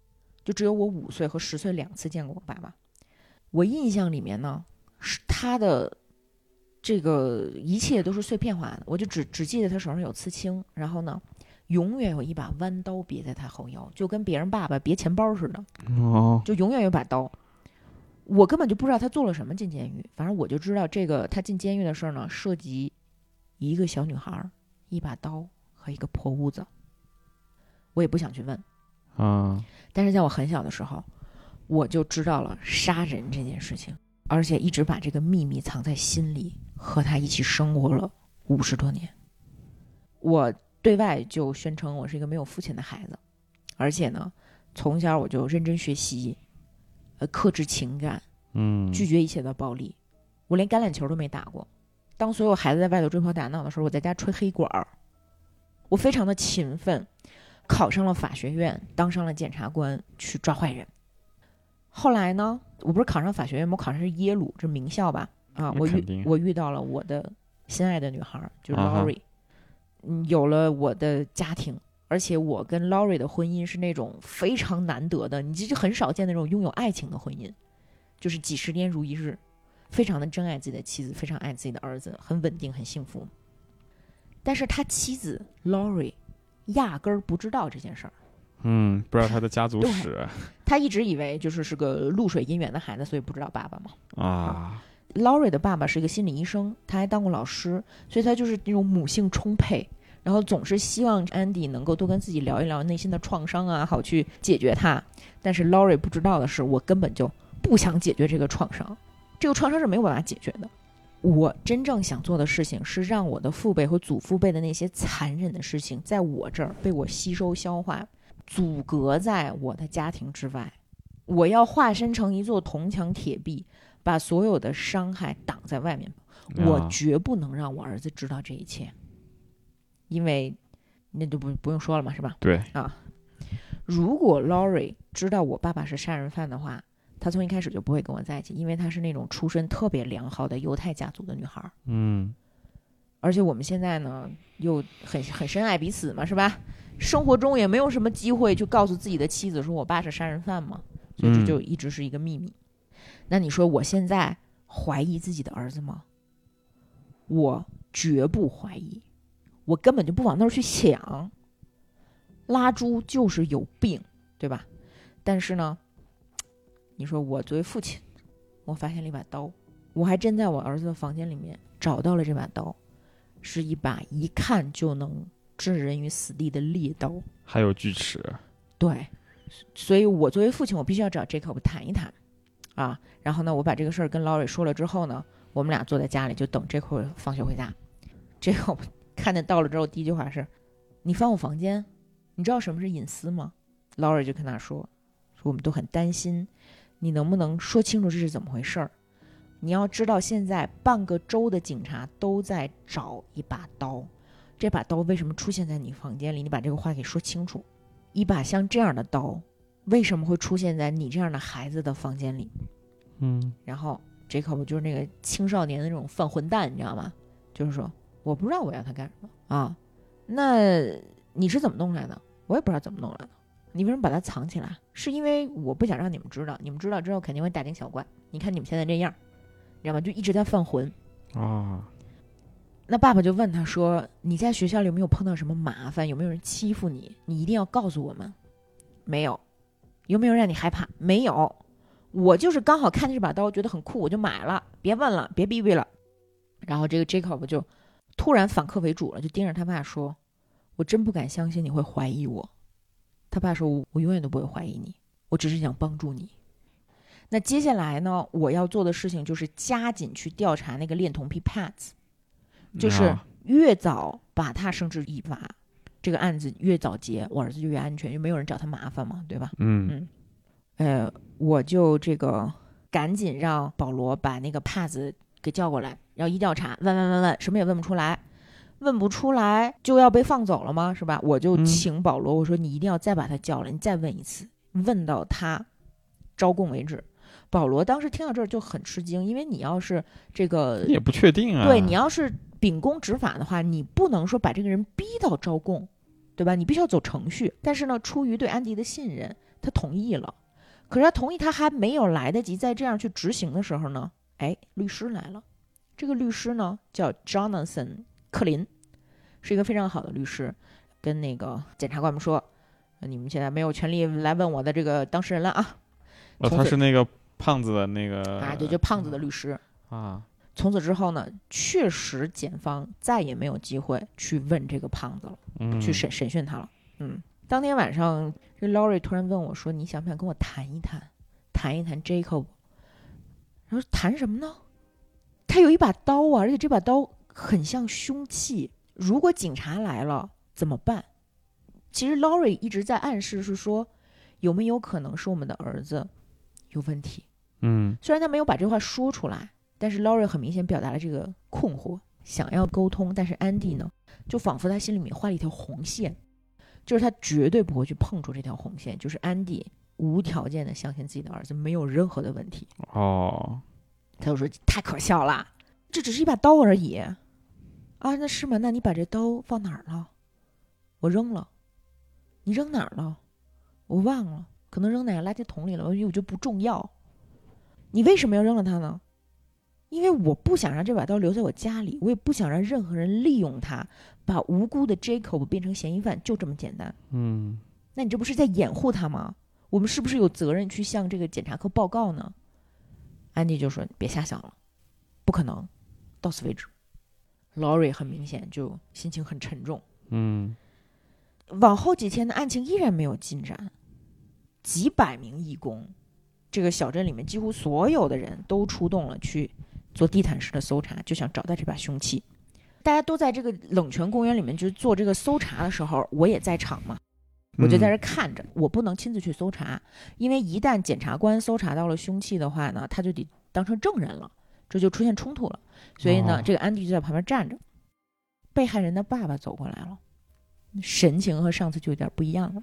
就只有我五岁和十岁两次见过我爸爸。我印象里面呢，是他的这个一切都是碎片化的，我就只只记得他手上有刺青，然后呢，永远有一把弯刀别在他后腰，就跟别人爸爸别钱包似的，哦，就永远有把刀。我根本就不知道他做了什么进监狱，反正我就知道这个他进监狱的事儿呢，涉及一个小女孩儿、一把刀和一个破屋子。我也不想去问，啊，但是在我很小的时候，我就知道了杀人这件事情，而且一直把这个秘密藏在心里，和他一起生活了五十多年。我对外就宣称我是一个没有父亲的孩子，而且呢，从小我就认真学习，呃，克制情感，嗯，拒绝一切的暴力，我连橄榄球都没打过。当所有孩子在外头追跑打闹的时候，我在家吹黑管儿。我非常的勤奋，考上了法学院，当上了检察官，去抓坏人。后来呢，我不是考上法学院吗？我考上是耶鲁，这名校吧？啊，我遇我遇到了我的心爱的女孩，就是啊哈 Laurie，、嗯，有了我的家庭，而且我跟 Laurie 的婚姻是那种非常难得的，你这就很少见那种拥有爱情的婚姻，就是几十年如一日，非常的珍爱自己的妻子，非常爱自己的儿子，很稳定，很幸福。但是他妻子 Laurie 压根儿不知道这件事儿。嗯，不知道他的家族史他一直以为就是是个露水姻缘的孩子，所以不知道爸爸嘛。啊，Lori 的爸爸是一个心理医生，他还当过老师，所以他就是那种母性充沛，然后总是希望 Andy 能够多跟自己聊一聊内心的创伤啊，好去解决它。但是 Lori 不知道的是，我根本就不想解决这个创伤，这个创伤是没有办法解决的。我真正想做的事情是让我的父辈和祖父辈的那些残忍的事情，在我这儿被我吸收消化，阻隔在我的家庭之外。我要化身成一座铜墙铁壁，把所有的伤害挡在外面。我啊绝不能让我儿子知道这一切，因为那就不不用说了嘛，是吧？对啊，如果 Laurie 知道我爸爸是杀人犯的话，她从一开始就不会跟我在一起，因为她是那种出身特别良好的犹太家族的女孩儿。嗯而且我们现在呢，又很很深爱彼此嘛，是吧？生活中也没有什么机会去告诉自己的妻子说我爸是杀人犯嘛，所以这嗯就一直是一个秘密。那你说我现在怀疑自己的儿子吗？我绝不怀疑，我根本就不往那儿去想。拉猪就是有病，对吧？但是呢，你说我作为父亲，我发现了一把刀，我还真在我儿子的房间里面找到了这把刀。是一把一看就能置人于死地的猎刀。还有锯齿，对，所以我作为父亲，我必须要找 Jacob 谈一谈啊。然后呢，我把这个事儿跟 Laurie 说了之后呢，我们俩坐在家里就等这会儿放学回家。Jacob 看见到了之后，第一句话是：“你翻我房间，你知道什么是隐私吗？”Laurie 就跟他说：“说我们都很担心，你能不能说清楚这是怎么回事儿？你要知道，现在半个州的警察都在找一把刀，这把刀为什么出现在你房间里？你把这个话给说清楚。一把像这样的刀，为什么会出现在你这样的孩子的房间里？嗯然后 Jacob 就是那个青少年的那种犯混蛋，你知道吗？就是说，我不知道我要他干什么啊。那你是怎么弄来的？我也不知道怎么弄来的。你为什么把它藏起来？是因为我不想让你们知道，你们知道之后肯定会大惊小怪。你看你们现在这样，你知道吗？就一直在犯浑。啊，那爸爸就问他说：“你在学校里有没有碰到什么麻烦？有没有人欺负你？你一定要告诉我们。”没有。有没有让你害怕？没有。我就是刚好看见这把刀，觉得很酷，我就买了。别问了，别逼逼了。然后这个 Jacob 就突然反客为主了，就盯着他爸说：“我真不敢相信你会怀疑我。”他爸说：“我我永远都不会怀疑你，我只是想帮助你。”那接下来呢，我要做的事情就是加紧去调查那个恋童癖 Pats。就是啊越早把他绳之以法，这个案子越早结，我儿子就越安全，就没有人找他麻烦嘛，对吧？嗯呃，我就这个赶紧让保罗把那个帕子给叫过来，然后一调查，问问问问，什么也问不出来，问不出来就要被放走了吗？是吧？我就嗯请保罗，我说你一定要再把他叫来，你再问一次，问到他招供为止。保罗当时听到这儿就很吃惊，因为你要是这个也不确定啊。对你要是秉公执法的话，你不能说把这个人逼到招供，对吧？你必须要走程序。但是呢，出于对安迪的信任，他同意了。可是他同意，他还没有来得及再这样去执行的时候呢，哎，律师来了。这个律师呢叫 Jonathan 克林，是一个非常好的律师，跟那个检察官们说，呃你们现在没有权利来问我的这个当事人了啊。哦，他是那个胖子的那个啊，对，就胖子的律师。啊，从此之后呢，确实检方再也没有机会去问这个胖子了，嗯，去审审讯他了。嗯，当天晚上，这 Laurie 突然问我说：“你想不想跟我谈一谈，谈一谈 Jacob？” 然后谈什么呢？他有一把刀啊，而且这把刀很像凶器。如果警察来了怎么办？其实 Laurie 一直在暗示是说，有没有可能是我们的儿子有问题？嗯虽然他没有把这话说出来，但是 Laurie 很明显表达了这个困惑，想要沟通，但是 Andy 呢，就仿佛他心里面画了一条红线，就是他绝对不会去碰触这条红线，就是 Andy 无条件的相信自己的儿子没有任何的问题。哦，他就说太可笑了，这只是一把刀而已。啊，那是吗？那你把这刀放哪儿了？我扔了。你扔哪儿了？我忘了，可能扔哪个垃圾桶里了。因为我觉得不重要。你为什么要扔了它呢？因为我不想让这把刀留在我家里，我也不想让任何人利用它，把无辜的 Jacob 变成嫌疑犯，就这么简单。嗯，那你这不是在掩护他吗？我们是不是有责任去向这个检察科报告呢？安迪就说：“别瞎想了，不可能，到此为止。” Laurie 很明显就心情很沉重。嗯，往后几天的案情依然没有进展，几百名义工，这个小镇里面几乎所有的人都出动了去做地毯式的搜查，就想找到这把凶器。大家都在这个冷泉公园里面，就是做这个搜查的时候，我也在场嘛，我就在这看着。我不能亲自去搜查，因为一旦检察官搜查到了凶器的话呢，他就得当成证人了，这就出现冲突了。所以呢，哦这个安迪就在旁边站着。被害人的爸爸走过来了，神情和上次就有点不一样了，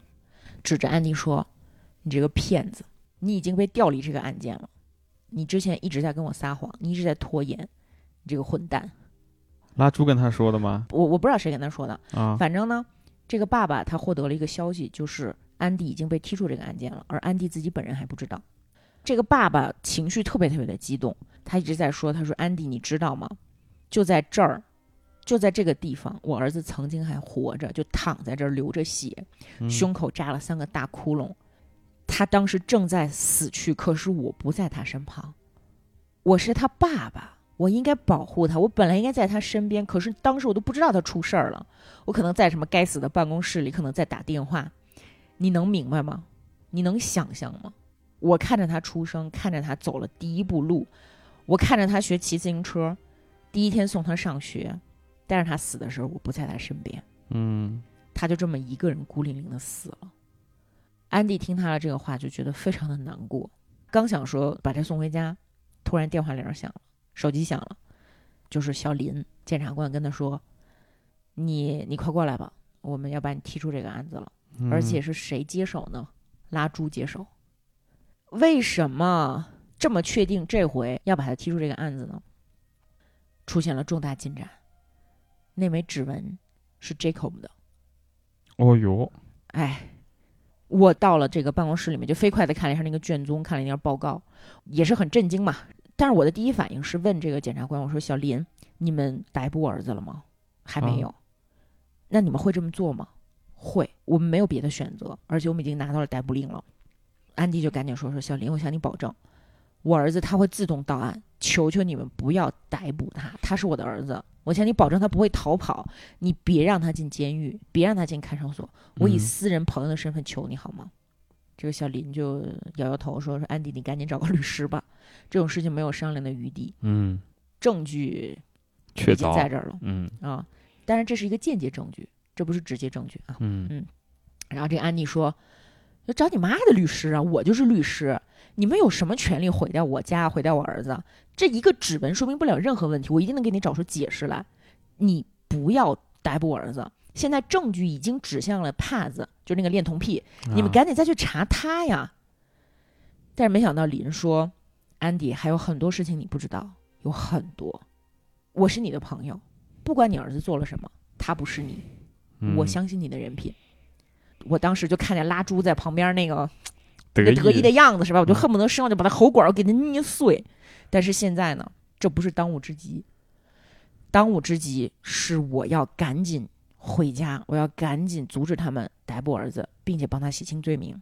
指着安迪说：“你这个骗子，你已经被调离这个案件了。你之前一直在跟我撒谎，你一直在拖延，你这个混蛋。”拉朱跟他说的吗？我我不知道谁跟他说的，啊，反正呢，这个爸爸他获得了一个消息，就是安迪已经被踢出这个案件了，而安迪自己本人还不知道。这个爸爸情绪特别特别的激动，他一直在说：“他说安迪，你知道吗？就在这儿，就在这个地方，我儿子曾经还活着，就躺在这儿流着血，嗯胸口扎了三个大窟窿。他当时正在死去，可是我不在他身旁，我是他爸爸，我应该保护他。我本来应该在他身边，可是当时我都不知道他出事儿了。我可能在什么该死的办公室里，可能在打电话。你能明白吗？你能想象吗？我看着他出生，看着他走了第一步路，我看着他学骑自行车，第一天送他上学，但是他死的时候，我不在他身边。嗯，他就这么一个人孤零零的死了。安迪听他的这个话，就觉得非常的难过。刚想说把他送回家，突然电话铃响了，手机响了，就是小林检察官跟他说：“你你快过来吧，我们要把你踢出这个案子了。”嗯而且是谁接手呢？拉朱接手。为什么这么确定这回要把他踢出这个案子呢？出现了重大进展，那枚指纹是 Jacob 的。哦哟，哎，我到了这个办公室里面，就飞快的看了一下那个卷宗，看了一下报告，也是很震惊嘛。但是我的第一反应是问这个检察官，我说：“小林，你们逮捕我儿子了吗？还没啊有。那你们会这么做吗？会，我们没有别的选择，而且我们已经拿到了逮捕令了。”安迪就赶紧说：“说小林，我向你保证，我儿子他会自动到案，求求你们不要逮捕他，他是我的儿子，我向你保证他不会逃跑。你别让他进监狱，别让他进看守所。我以嗯私人朋友的身份求你好吗？”这个小林就摇摇头说：“说安迪，你赶紧找个律师吧，这种事情没有商量的余地，嗯，证据确凿，在这儿了嗯啊。当然这是一个间接证据，这不是直接证据啊。”嗯然后这个安迪说：“就找你妈的律师啊！我就是律师，你们有什么权利毁掉我家、毁掉我儿子？这一个指纹说明不了任何问题，我一定能给你找出解释来。你不要逮捕我儿子！现在证据已经指向了帕子，就那个恋童癖，你们啊赶紧再去查他呀！”但是没想到林说：“安迪，还有很多事情你不知道，有很多。我是你的朋友，不管你儿子做了什么，他不是你，我嗯相信你的人品。我当时就看见拉猪在旁边那个得那得意的样子是吧？我就嗯恨不得身上就把他喉管儿给他捏碎。但是现在呢，这不是当务之急，当务之急是我要赶紧回家，我要赶紧阻止他们逮捕儿子，并且帮他洗清罪名。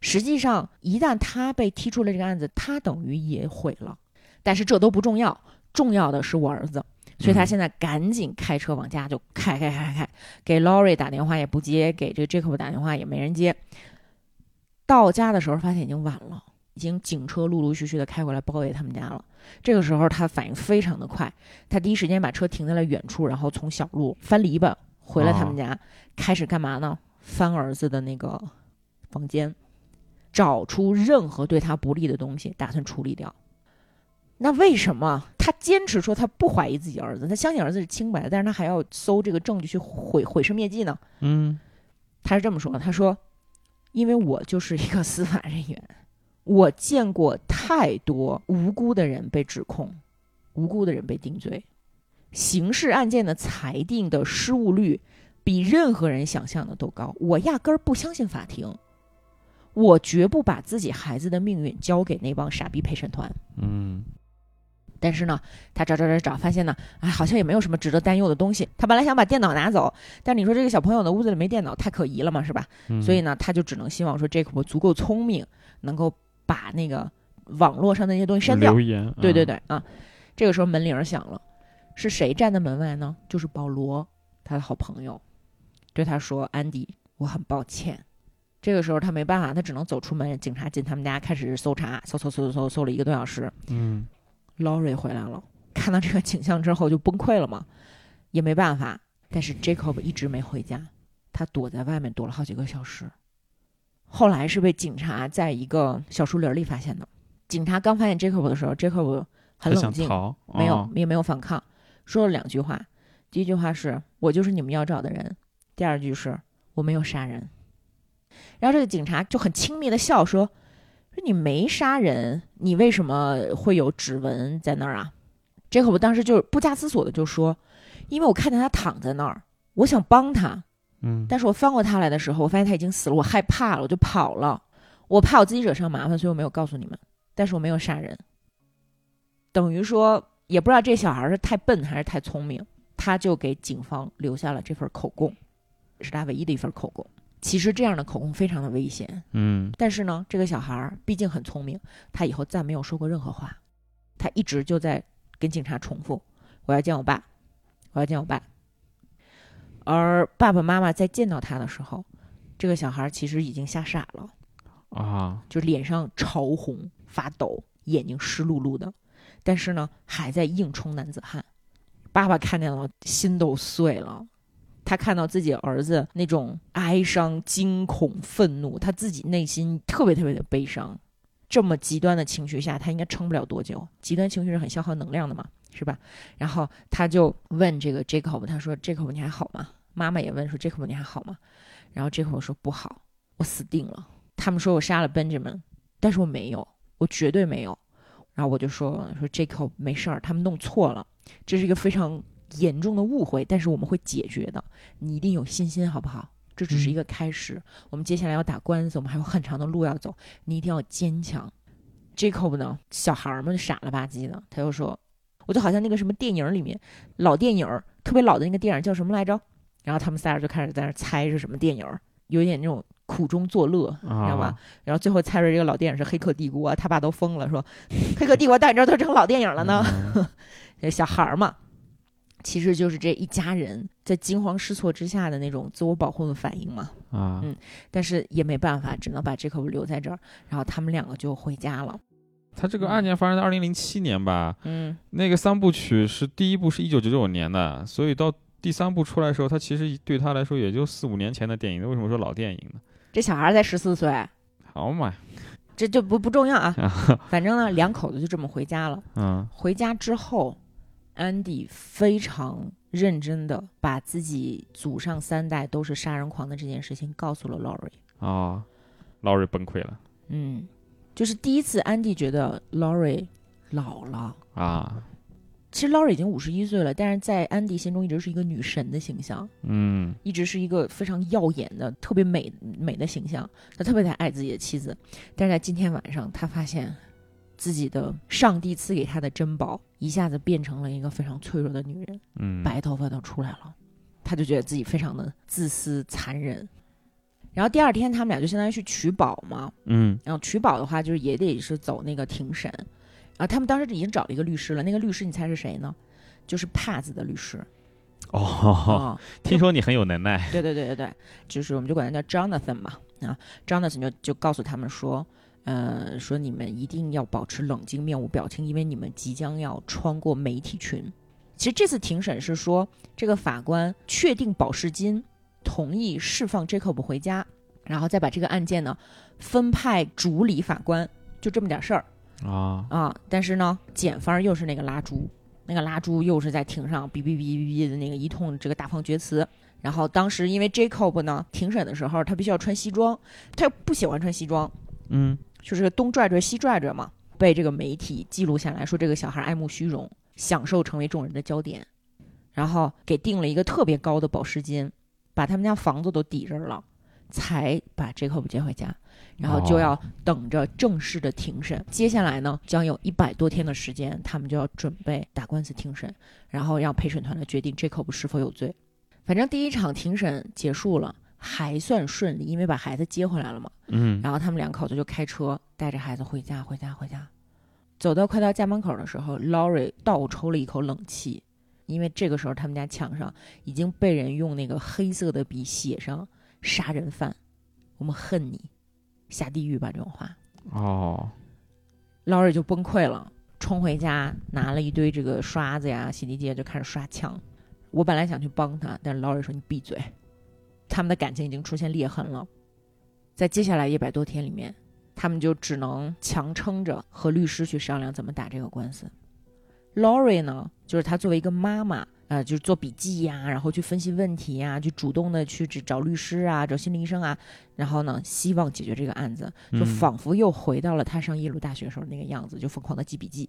实际上，一旦他被踢出了这个案子，他等于也毁了。但是这都不重要，重要的是我儿子。所以他嗯现在赶紧开车往家就开开开开开，给 Laurie 打电话也不接，给这个 Jacob 打电话也没人接。到家的时候发现已经晚了，已经警车陆陆续续的开过来包围他们家了。这个时候他反应非常的快，他第一时间把车停在了远处，然后从小路翻篱笆回了他们家，开始干嘛呢？翻儿子的那个房间，找出任何对他不利的东西，打算处理掉。那为什么他坚持说他不怀疑自己儿子，他相信儿子是清白的，但是他还要搜这个证据去毁毁尸灭迹呢？嗯他是这么说的：“他说，因为我就是一个司法人员，我见过太多无辜的人被指控，无辜的人被定罪，刑事案件的裁定的失误率比任何人想象的都高。我压根儿不相信法庭，我绝不把自己孩子的命运交给那帮傻逼陪审团。”嗯但是呢，他找找找找，发现呢，哎，好像也没有什么值得担忧的东西。他本来想把电脑拿走，但你说这个小朋友的屋子里没电脑，太可疑了嘛，是吧？嗯，所以呢，他就只能希望说 Jacob 足够聪明，能够把那个网络上的那些东西删掉留。言，嗯，对对对啊！这个时候门铃儿响了，是谁站在门外呢？就是保罗，他的好朋友，对他说：“安迪，我很抱歉。”这个时候他没办法，他只能走出门。警察进他们家开始搜查，搜搜搜搜搜搜了一个多小时。嗯 Lori 回来了，看到这个景象之后就崩溃了嘛，也没办法。但是 Jacob 一直没回家，他躲在外面躲了好几个小时。后来是被警察在一个小树林里发现的。警察刚发现 Jacob 的时候，Jacob 很冷静，没有哦也没有反抗，说了两句话。第一句话是我就是你们要找的人，第二句是我没有杀人。然后这个警察就很轻蔑的笑：“说你没杀人，你为什么会有指纹在那儿啊？”杰克布当时就不加思索的就说：“因为我看见他躺在那儿，我想帮他，嗯，但是我翻过他来的时候，我发现他已经死了，我害怕了，我就跑了。我怕我自己惹上麻烦，所以我没有告诉你们。但是我没有杀人，等于说也不知道这小孩是太笨还是太聪明，他就给警方留下了这份口供，是他唯一的一份口供。其实这样的口供非常的危险，嗯但是呢，这个小孩儿毕竟很聪明，他以后再没有说过任何话，他一直就在跟警察重复：“我要见我爸，我要见我爸。”而爸爸妈妈在见到他的时候，这个小孩儿其实已经吓傻了，啊，就脸上潮红、发抖，眼睛湿漉漉的，但是呢，还在硬冲男子汉。爸爸看见了，心都碎了。他看到自己儿子那种哀伤、惊恐、愤怒，他自己内心特别特别的悲伤。这么极端的情绪下，他应该撑不了多久。极端情绪是很消耗能量的嘛，是吧？然后他就问这个 Jacob，他说：“Jacob，你还好吗？”妈妈也问说：“Jacob，你还好吗？”然后 Jacob 说：“不好，我死定了。他们说我杀了 Benjamin，但是我没有，我绝对没有。”然后我就说：“说 Jacob 没事儿，他们弄错了，这是一个非常严重的误会，但是我们会解决的。你一定有信心，好不好？这只是一个开始，我们接下来要打官司，我们还有很长的路要走，你一定要坚强。Jacob 呢，小孩儿嘛，就傻了吧唧的，他又说，我就好像那个什么电影里面老电影，特别老的那个电影叫什么来着？然后他们仨人就开始在那猜是什么电影，有点那种苦中作乐，你知道吧？啊，然后最后猜出这个老电影是《黑客帝国》，他爸都疯了，说《黑客帝国》到你这儿都成老电影了呢。小孩儿嘛，其实就是这一家人在惊慌失措之下的那种自我保护的反应嘛。啊，嗯但是也没办法，只能把这口留在这儿，然后他们两个就回家了。他这个案件发生在二零零七年吧，嗯，那个三部曲是第一部是一九九九年的，所以到第三部出来的时候，他其实对他来说也就四五年前的电影，为什么说老电影呢？这小孩儿才十四岁，好嘛，这就不不重要啊。反正呢，两口子就这么回家了。嗯回家之后，安迪非常认真的把自己祖上三代都是杀人狂的这件事情告诉了 Lori。啊，，Lori 崩溃了嗯，就是第一次，安迪觉得 Lori 老了。啊，其实 Lori 已经五十一岁了，但是在安迪心中一直是一个女神的形象，嗯一直是一个非常耀眼的、特别美美的形象。他特别的爱自己的妻子，但是在今天晚上，他发现自己的上帝赐给他的珍宝一下子变成了一个非常脆弱的女人，嗯，白头发都出来了，他就觉得自己非常的自私残忍。然后第二天，他们俩就相当于去取保嘛，嗯然后取保的话，就是也得是走那个庭审。然后，他们当时已经找了一个律师了，那个律师你猜是谁呢？就是帕子的律师哦，啊、听说你很有能耐，对对对对对，就是我们就管他叫 Jonathan 嘛啊，Jonathan 就就告诉他们说，呃，说你们一定要保持冷静，面无表情，因为你们即将要穿过媒体群。其实这次庭审是说，这个法官确定保释金，同意释放 Jacob 回家，然后再把这个案件呢分派主理法官，就这么点事儿。啊，啊，但是呢，检方又是那个拉猪，那个拉猪又是在庭上哔哔哔哔哔的那个一通这个大放厥词。然后当时因为 Jacob 呢，庭审的时候他必须要穿西装，他又不喜欢穿西装，嗯就是东拽拽西拽拽嘛，被这个媒体记录下来说这个小孩爱慕虚荣，享受成为众人的焦点，然后给定了一个特别高的保释金，把他们家房子都抵着了，才把 Jacob 接回家，然后就要哦等着正式的庭审。接下来呢，将有一百多天的时间，他们就要准备打官司庭审，然后让陪审团来决定 Jacob 是否有罪。反正第一场庭审结束了，还算顺利，因为把孩子接回来了嘛。嗯然后他们两口子就开车带着孩子回家，回家，回家。走到快到家门口的时候，Laurie 倒抽了一口冷气，因为这个时候他们家墙上已经被人用那个黑色的笔写上“杀人犯，我们恨你，下地狱吧”这种话。哦，Laurie 就崩溃了，冲回家拿了一堆这个刷子呀、洗涤剂，就开始刷墙。我本来想去帮他，但是 Laurie 说：“你闭嘴。”他们的感情已经出现裂痕了。在接下来一百多天里面，他们就只能强撑着和律师去商量怎么打这个官司。Laurie 呢，就是她作为一个妈妈，呃，就是做笔记呀，然后去分析问题呀，去主动的去找律师啊，找心理医生啊，然后呢，希望解决这个案子。就嗯仿佛又回到了她上耶鲁大学时候那个样子，就疯狂的记笔记。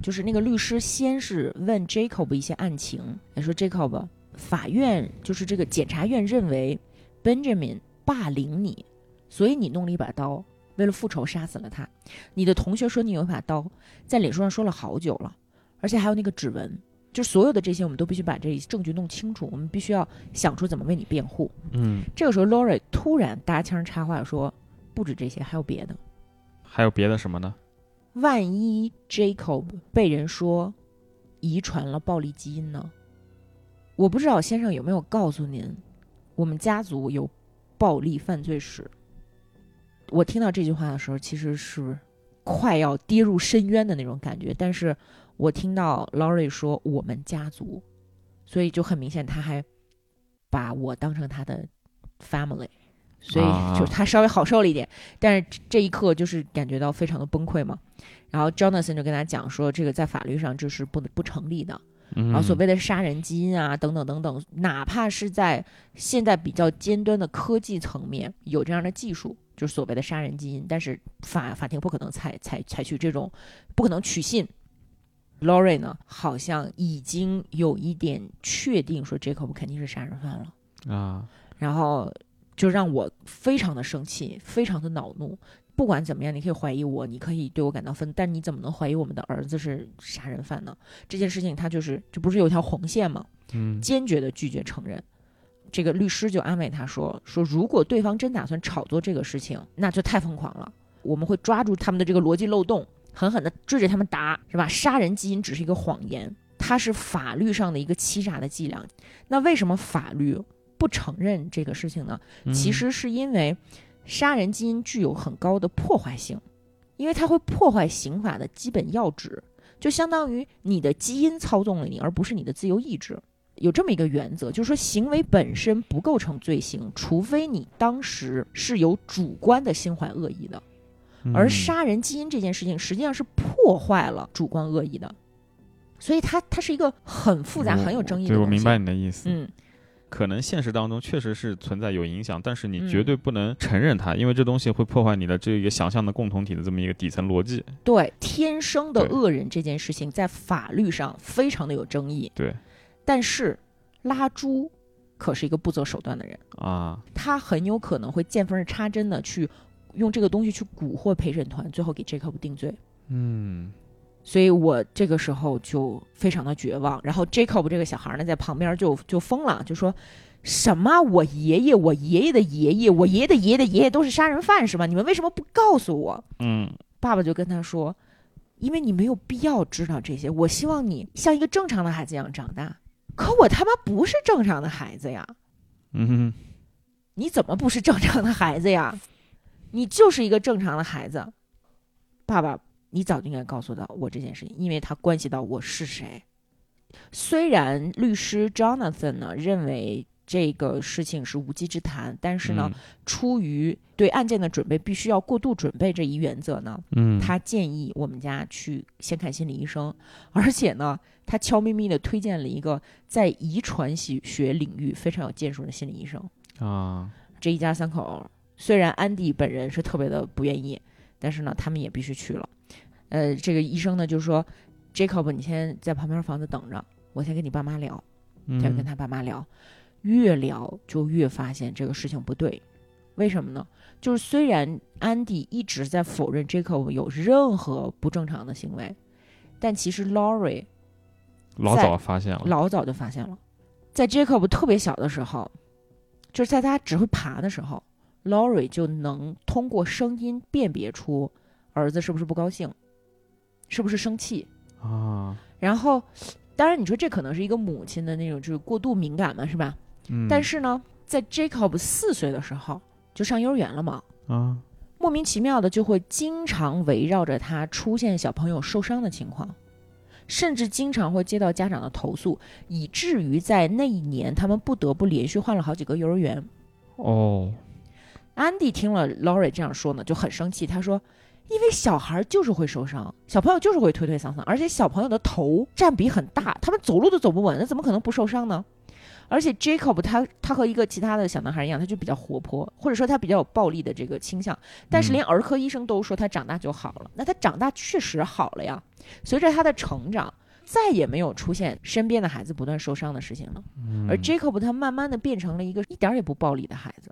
就是那个律师先是问 Jacob 一些案情，他说 Jacob，法院就是这个检察院认为 Benjamin 霸凌你，所以你弄了一把刀，为了复仇杀死了他。你的同学说你有一把刀，在脸书上说了好久了，而且还有那个指纹。就所有的这些，我们都必须把这证据弄清楚，我们必须要想出怎么为你辩护。嗯，这个时候，Lori 突然搭腔插话说：“不止这些，还有别的。还有别的什么呢？万一 Jacob 被人说遗传了暴力基因呢？我不知道先生有没有告诉您，我们家族有暴力犯罪史。我听到这句话的时候，其实是快要跌入深渊的那种感觉。但是我听到 Laurie 说我们家族，所以就很明显，他还把我当成他的 family，所以啊就他稍微好受了一点。但是这一刻就是感觉到非常的崩溃嘛。然后 Jonathan 就跟他讲说，这个在法律上这是不不成立的。嗯，然后所谓的杀人基因啊，等等等等，哪怕是在现在比较尖端的科技层面有这样的技术，就是所谓的杀人基因，但是法法庭不可能采采采取这种，不可能取信。Laurie 呢，好像已经有一点确定说 Jacob 肯定是杀人犯了，啊，然后就让我非常的生气，非常的恼怒。不管怎么样，你可以怀疑我，你可以对我感到愤怒，但你怎么能怀疑我们的儿子是杀人犯呢？这件事情他就是这不是有条红线吗？嗯坚决的拒绝承认。这个律师就安慰他说：“说如果对方真打算炒作这个事情，那就太疯狂了。我们会抓住他们的这个逻辑漏洞，狠狠的追着他们打，是吧？杀人基因只是一个谎言，它是法律上的一个欺诈的伎俩。那为什么法律不承认这个事情呢？嗯其实是因为杀人基因具有很高的破坏性，因为它会破坏刑法的基本要旨，就相当于你的基因操纵了你，而不是你的自由意志。有这么一个原则，就是说行为本身不构成罪行，除非你当时是有主观的心怀恶意的。而嗯杀人基因这件事情实际上是破坏了主观恶意的，所以它它是一个很复杂、很有争议的。我明白你的意思。嗯，可能现实当中确实是存在有影响，但是你嗯绝对不能承认它，因为这东西会破坏你的这个想象的共同体的这么一个底层逻辑。对，天生的恶人这件事情在法律上非常的有争议。对但是拉猪可是一个不择手段的人，啊，他很有可能会见缝插针的去用这个东西去蛊惑陪审团，最后给 Jacob 定罪。嗯所以我这个时候就非常的绝望。然后 Jacob 这个小孩呢，在旁边就就疯了，就说什么我爷爷、我爷爷的爷爷、我爷爷的爷爷的爷爷都是杀人犯是吧？你们为什么不告诉我？嗯爸爸就跟他说：“因为你没有必要知道这些，我希望你像一个正常的孩子一样长大。可我他妈不是正常的孩子呀！嗯你怎么不是正常的孩子呀？你就是一个正常的孩子。爸爸，你早就应该告诉到我这件事情，因为它关系到我是谁。虽然律师 Jonathan 呢认为这个事情是无稽之谈，但是呢，嗯出于对案件的准备必须要过度准备这一原则呢，嗯，他建议我们家去先看心理医生，而且呢，他悄咪咪的推荐了一个在遗传学学领域非常有建树的心理医生。啊，这一家三口虽然安迪本人是特别的不愿意，但是呢，他们也必须去了。呃，这个医生呢就说：“Jacob，你先在旁边房子等着，我先跟你爸妈聊。”他就跟嗯他爸妈聊，越聊就越发现这个事情不对。为什么呢？就是虽然安迪一直在否认 Jacob 有任何不正常的行为，但其实 Laurie 老早发现了，老早就发现了，在 Jacob 特别小的时候，就是在他只会爬的时候，Laurie 就能通过声音辨别出儿子是不是不高兴，是不是生气。啊，然后，当然你说这可能是一个母亲的那种就是过度敏感嘛，是吧？嗯，但是呢，在 Jacob 四岁的时候就上幼儿园了嘛，啊，莫名其妙的就会经常围绕着他出现小朋友受伤的情况，甚至经常会接到家长的投诉，以至于在那一年他们不得不连续换了好几个幼儿园。哦，安迪听了 Laurie 这样说呢，就很生气。他说：“因为小孩就是会受伤，小朋友就是会推推搡搡，而且小朋友的头占比很大，他们走路都走不稳，那怎么可能不受伤呢？而且 Jacob 他他和一个其他的小男孩一样，他就比较活泼，或者说他比较有暴力的这个倾向。但是嗯连儿科医生都说他长大就好了，那他长大确实好了呀。随着他的成长，再也没有出现身边的孩子不断受伤的事情了。嗯而 Jacob 他慢慢的变成了一个一点儿也不暴力的孩子。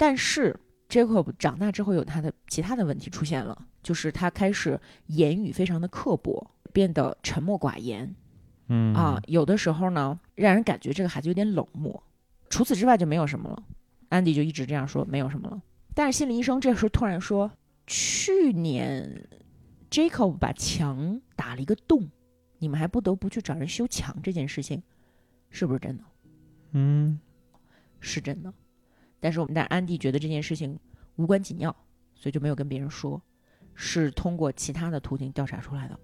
但是 Jacob 长大之后有他的其他的问题出现了，就是他开始言语非常的刻薄，变得沉默寡言嗯啊，有的时候呢让人感觉这个孩子有点冷漠。除此之外就没有什么了。安迪就一直这样说，没有什么了。但是心理医生这时候突然说，去年 Jacob 把墙打了一个洞，你们还不得不去找人修墙这件事情，是不是真的？嗯是真的，但是我们但安迪觉得这件事情无关紧要，所以就没有跟别人说，是通过其他的途径调查出来的。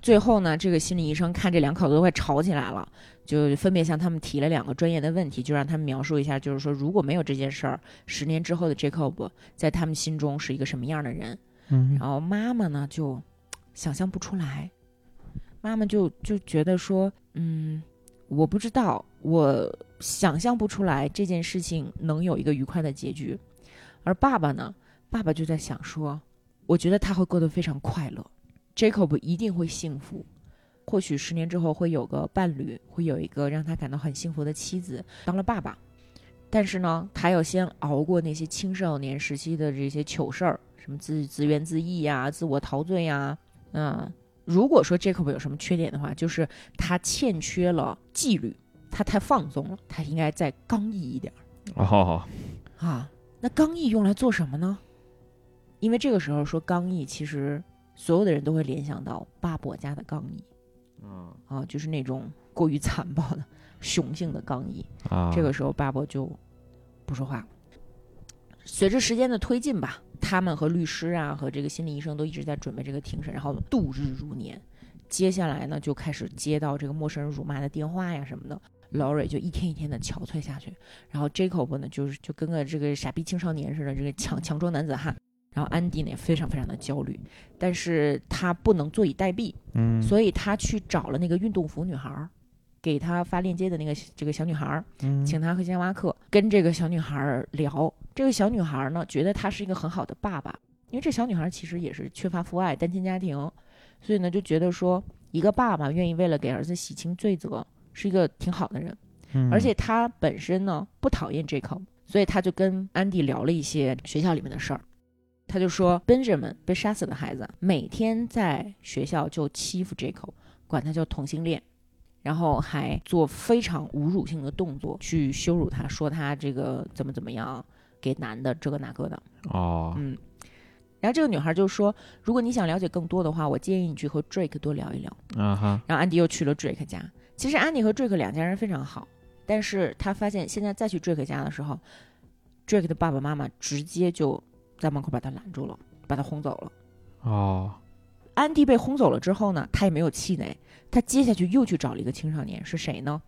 最后呢，这个心理医生看这两口子都快吵起来了，就分别向他们提了两个专业的问题，就让他们描述一下，就是说如果没有这件事儿，十年之后的 Jacob 在他们心中是一个什么样的人。嗯然后妈妈呢就想象不出来，妈妈就就觉得说，嗯，我不知道，我想象不出来这件事情能有一个愉快的结局。而爸爸呢，爸爸就在想说，我觉得他会过得非常快乐，Jacob 一定会幸福。或许十年之后会有个伴侣，会有一个让他感到很幸福的妻子，当了爸爸。但是呢，他要先熬过那些青少年时期的这些糗事儿，什么自自怨自艾呀、自我陶醉呀、嗯，如果说 Jacob 有什么缺点的话，就是他欠缺了纪律，他太放纵了，他应该再刚毅一点儿哦，啊。那刚毅用来做什么呢？因为这个时候说刚毅，其实所有的人都会联想到巴伯家的刚毅嗯啊，就是那种过于残暴的雄性的刚毅。啊，这个时候巴伯就不说话了。随着时间的推进吧，他们和律师啊和这个心理医生都一直在准备这个庭审，然后度日如年。接下来呢，就开始接到这个陌生人辱骂的电话呀什么的。Laurie 就一天一天的憔悴下去，然后 Jacob 呢，就是就跟个这个傻逼青少年似的，这个强强装男子汉。然后安迪呢也非常非常的焦虑，但是他不能坐以待毙，嗯，所以他去找了那个运动服女孩儿，给他发链接的那个这个小女孩儿，嗯请他喝星巴克，跟这个小女孩儿聊。这个小女孩儿呢，觉得他是一个很好的爸爸，因为这小女孩儿其实也是缺乏父爱，单亲家庭，所以呢，就觉得说一个爸爸愿意为了给儿子洗清罪责，是一个挺好的人。嗯而且他本身呢不讨厌 Jacob，所以他就跟安迪聊了一些学校里面的事儿。他就说，Benjamin 被杀死的孩子每天在学校就欺负 Jacob，管他叫同性恋，然后还做非常侮辱性的动作去羞辱他，说他这个怎么怎么样，给男的这个那个的。哦，嗯，然后这个女孩就说，如果你想了解更多的话，我建议你去和 Drake 多聊一聊。啊哈，然后安迪又去了 Drake 家。其实安迪和 Drake 两家人非常好，但是他发现现在再去 Drake 家的时候，Drake 的爸爸妈妈直接就在门口把他拦住了，把他轰走了。哦，安迪被轰走了之后呢，他也没有气馁，他接下去又去找了一个青少年，是谁呢？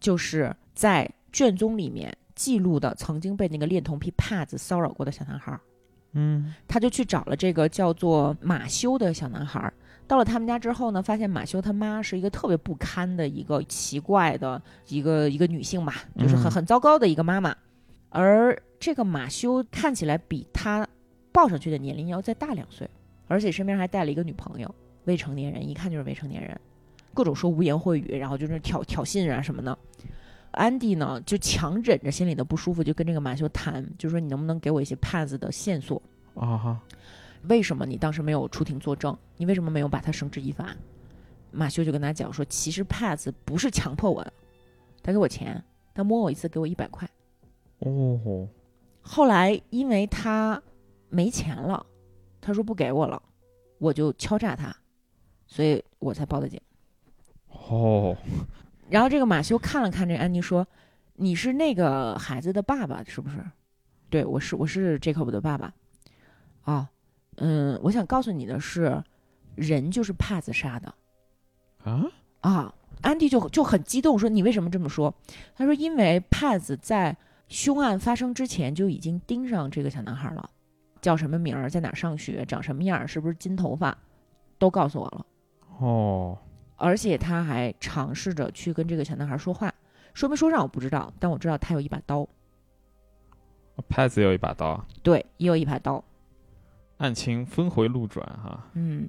就是在卷宗里面记录的曾经被那个恋童癖帕子骚扰过的小男孩儿。嗯他就去找了这个叫做马修的小男孩儿。到了他们家之后呢，发现马修他妈是一个特别不堪的一个奇怪的一个一个女性吧，就是很嗯很糟糕的一个妈妈。而这个马修看起来比他报上去的年龄要再大两岁，而且身边还带了一个女朋友，未成年人，一看就是未成年人，各种说污言秽语，然后就是挑挑衅啊什么的。安迪呢就强忍着心里的不舒服，就跟这个马修谈，就说你能不能给我一些 pads 的线索？啊哈，为什么你当时没有出庭作证？你为什么没有把他绳之以法？马修就跟他讲说，其实 Paz 不是强迫我的，他给我钱，他摸我一次给我一百块。哦，后来因为他没钱了，他说不给我了，我就敲诈他，所以我才报的警。哦，然后这个马修看了看这个安妮说：“你是那个孩子的爸爸是不是？”对，我是，我是 Jacob 的爸爸。啊，嗯，我想告诉你的是，人就是帕子杀的啊，啊。安迪就就很激动说：“你为什么这么说？”他说：“因为帕子在凶案发生之前就已经盯上这个小男孩了，叫什么名儿，在哪上学，长什么样儿，是不是金头发，都告诉我了。”哦，而且他还尝试着去跟这个小男孩说话，说没说上我不知道，但我知道他有一把刀，拍子也有一把刀，对，也有一把刀，案情峰回路转哈。嗯，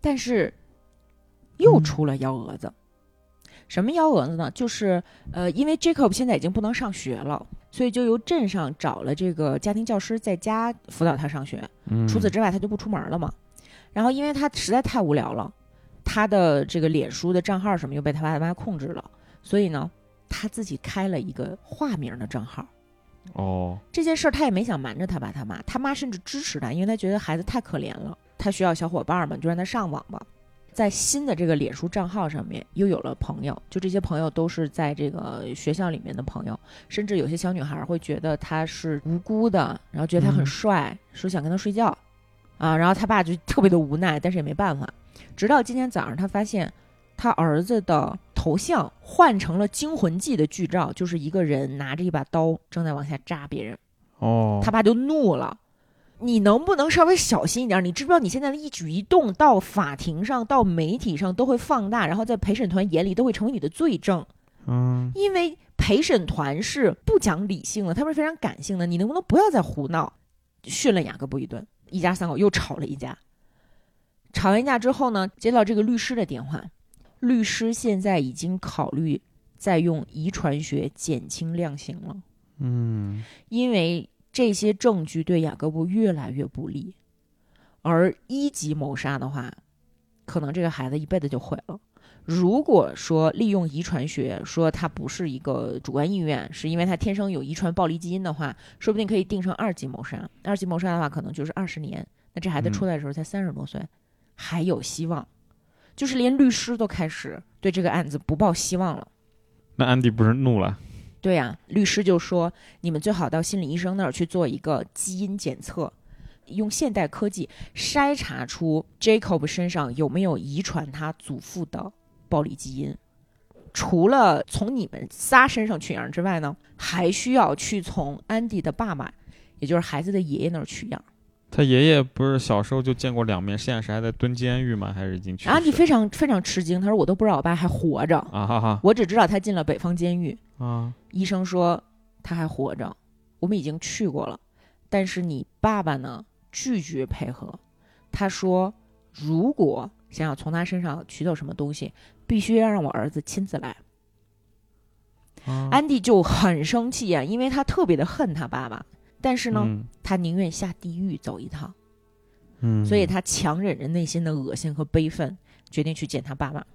但是又嗯出了幺蛾子。什么幺蛾子呢？就是呃，因为 Jacob 现在已经不能上学了，所以就由镇上找了这个家庭教师在家辅导他上学。嗯，除此之外，他就不出门了嘛。然后因为他实在太无聊了，他的这个脸书的账号什么又被他爸妈控制了，所以呢，他自己开了一个化名的账号。哦，这件事儿他也没想瞒着他爸他妈，他妈甚至支持他，因为他觉得孩子太可怜了，他需要小伙伴嘛，就让他上网吧。在新的这个脸书账号上面又有了朋友，就这些朋友都是在这个学校里面的朋友，甚至有些小女孩会觉得他是无辜的，然后觉得他很嗯帅，说想跟他睡觉，啊，然后他爸就特别的无奈，但是也没办法。直到今天早上，他发现他儿子的头像换成了《惊魂记》的剧照，就是一个人拿着一把刀正在往下扎别人，哦，他爸就怒了。你能不能稍微小心一点？你知不知道你现在的一举一动到法庭上、到媒体上都会放大，然后在陪审团眼里都会成为你的罪证，嗯，因为陪审团是不讲理性的，他们是非常感性的。你能不能不要再胡闹？训了雅各布一顿，一家三口又吵了一架。吵完架之后呢，接到这个律师的电话，律师现在已经考虑再用遗传学减轻量刑了。嗯，因为这些证据对雅各布越来越不利，而一级谋杀的话，可能这个孩子一辈子就毁了。如果说利用遗传学说他不是一个主观意愿，是因为他天生有遗传暴力基因的话，说不定可以定成二级谋杀。二级谋杀的话，可能就是二十年。那这孩子嗯出来的时候才三十多岁，还有希望。就是连律师都开始对这个案子不抱希望了。那安迪不是怒了？对呀、律师就说你们最好到心理医生那儿去做一个基因检测，用现代科技筛查出 Jacob 身上有没有遗传他祖父的暴力基因。除了从你们仨身上取样之外呢，还需要去从安迪的爸爸，也就是孩子的爷爷那儿取样。他爷爷不是小时候就见过两面，现在是还在蹲监狱吗？还是已经去世？安迪非常非常吃惊，他说我都不知道我爸还活着，啊哈哈我只知道他进了北方监狱。啊，医生说他还活着，我们已经去过了，但是你爸爸呢拒绝配合。他说，如果想要从他身上取走什么东西，必须要让我儿子亲自来。啊安迪就很生气啊，因为他特别的恨他爸爸，但是呢，嗯他宁愿下地狱走一趟，嗯，所以他强忍着内心的恶心和悲愤，决定去见他爸爸。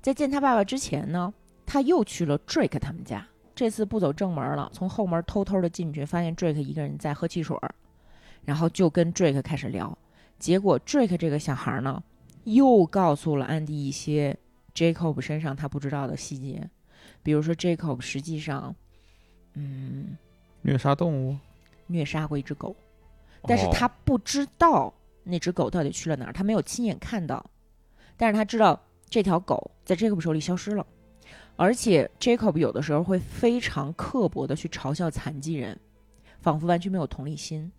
在见他爸爸之前呢，他又去了 Drake 他们家。这次不走正门了，从后门偷偷的进去，发现 Drake 一个人在喝汽水儿，然后就跟 Drake 开始聊。结果 Drake 这个小孩呢，又告诉了安迪一些 Jacob 身上他不知道的细节，比如说 Jacob 实际上，嗯，虐杀动物，虐杀过一只狗，但是哦他不知道那只狗到底去了哪儿，他没有亲眼看到，但是他知道这条狗在 Jacob 手里消失了，而且 Jacob 有的时候会非常刻薄的去嘲笑残疾人，仿佛完全没有同理心。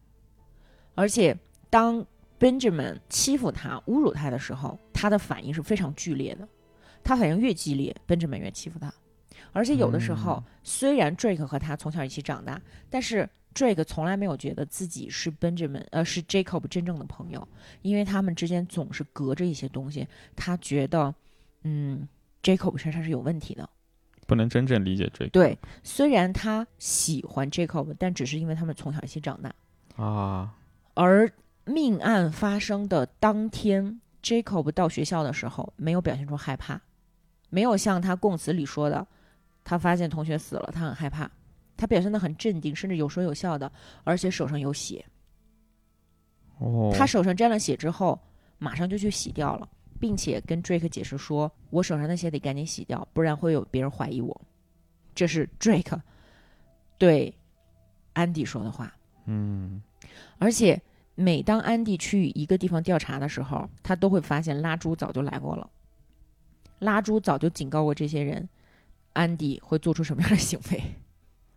而且当 Benjamin 欺负他、侮辱他的时候，他的反应是非常剧烈的。他反应越激烈，Benjamin 越欺负他。而且有的时候，嗯虽然 Drake 和他从小一起长大，但是 Drake 从来没有觉得自己是 Benjamin 呃是 Jacob 真正的朋友，因为他们之间总是隔着一些东西。他觉得，嗯，Jacob 身上是有问题的。不能真正理解这个对，虽然他喜欢 Jacob，但只是因为他们从小一起长大。啊，而命案发生的当天，Jacob 到学校的时候没有表现出害怕，没有像他供词里说的，他发现同学死了，他很害怕，他表现的很镇定，甚至有说有笑的，而且手上有血。哦，他手上沾了血之后，马上就去洗掉了，并且跟 Drake 解释说：“我手上的血得赶紧洗掉，不然会有别人怀疑我。”这是 Drake 对安迪说的话。嗯，而且每当安迪去一个地方调查的时候，他都会发现拉朱早就来过了。拉朱早就警告过这些人，安迪会做出什么样的行为。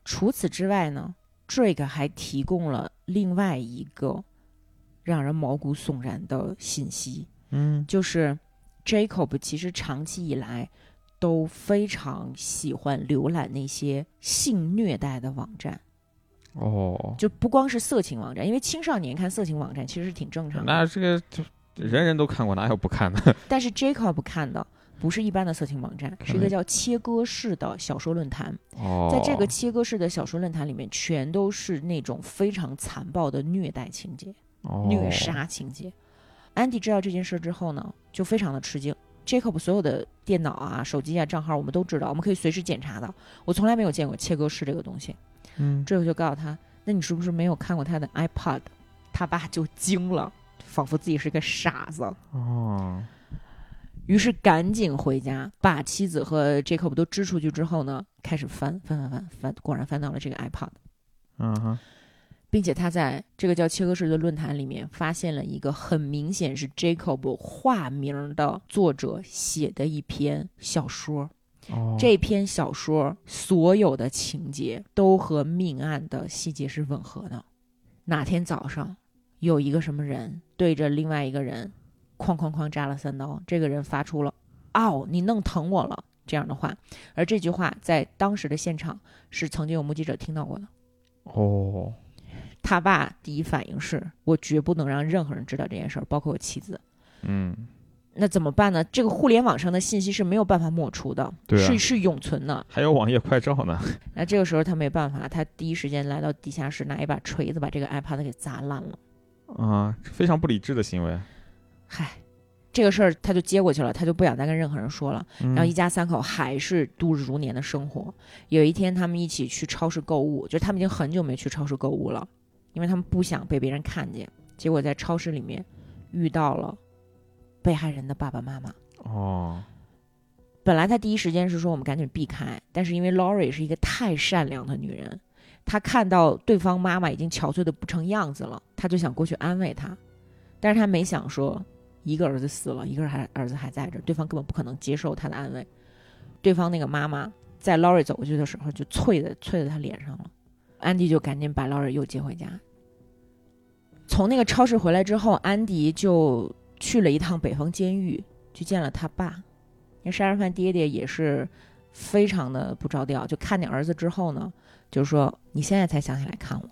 除此之外呢，Drake 还提供了另外一个让人毛骨悚然的信息，嗯，就是 Jacob 其实长期以来都非常喜欢浏览那些性虐待的网站。哦，就不光是色情网站，因为青少年看色情网站其实是挺正常的。那这个就人人都看过，哪有不看的？但是 Jacob 看的不是一般的色情网站，是一个叫切割式的小说论坛。哦，在这个切割式的小说论坛里面，全都是那种非常残暴的虐待情节、哦虐杀情节。安迪知道这件事之后呢，就非常的吃惊。Jacob 所有的电脑啊、手机啊、账号我们都知道，我们可以随时检查的。我从来没有见过切割式这个东西。嗯，这个就告诉他，那你是不是没有看过他的 iPad？他爸就惊了，仿佛自己是个傻子，哦，于是赶紧回家，把妻子和 Jacob 都支出去之后呢，开始翻翻翻翻翻，果然翻到了这个 iPod，嗯哼，并且他在这个叫切割式的论坛里面发现了一个很明显是 Jacob 化名的作者写的一篇小说。哦，这篇小说所有的情节都和命案的细节是吻合的。哪天早上，有一个什么人对着另外一个人，哐哐哐扎了三刀，这个人发出了“哦，你弄疼我了”这样的话，而这句话在当时的现场是曾经有目击者听到过的。哦，他爸第一反应是我绝不能让任何人知道这件事儿，包括我妻子。嗯，那怎么办呢？这个互联网上的信息是没有办法抹除的，对啊是是永存的。还有网页快照呢。那这个时候他没办法，他第一时间来到地下室，拿一把锤子把这个 iPad 给砸烂了。啊，非常不理智的行为。嗨，这个事儿他就接过去了，他就不想再跟任何人说了。然然后一家三口还是度日如年的生活。有一天，他们一起去超市购物，就是他们已经很久没去超市购物了，因为他们不想被别人看见。结果在超市里面遇到了被害人的爸爸妈妈。哦，本来他第一时间是说我们赶紧避开，但是因为 Lori 是一个太善良的女人，她看到对方妈妈已经憔悴的不成样子了，她就想过去安慰她，但是她没想说一个儿子死了，一个还儿子还在这，对方根本不可能接受他的安慰。对方那个妈妈在 Lori 走过去的时候就啐的啐在他脸上了，安迪就赶紧把 Lori 又接回家。从那个超市回来之后，安迪就去了一趟北方监狱，去见了他爸。那杀人犯爹爹也是非常的不着调，就看见儿子之后呢，就说你现在才想起来看我。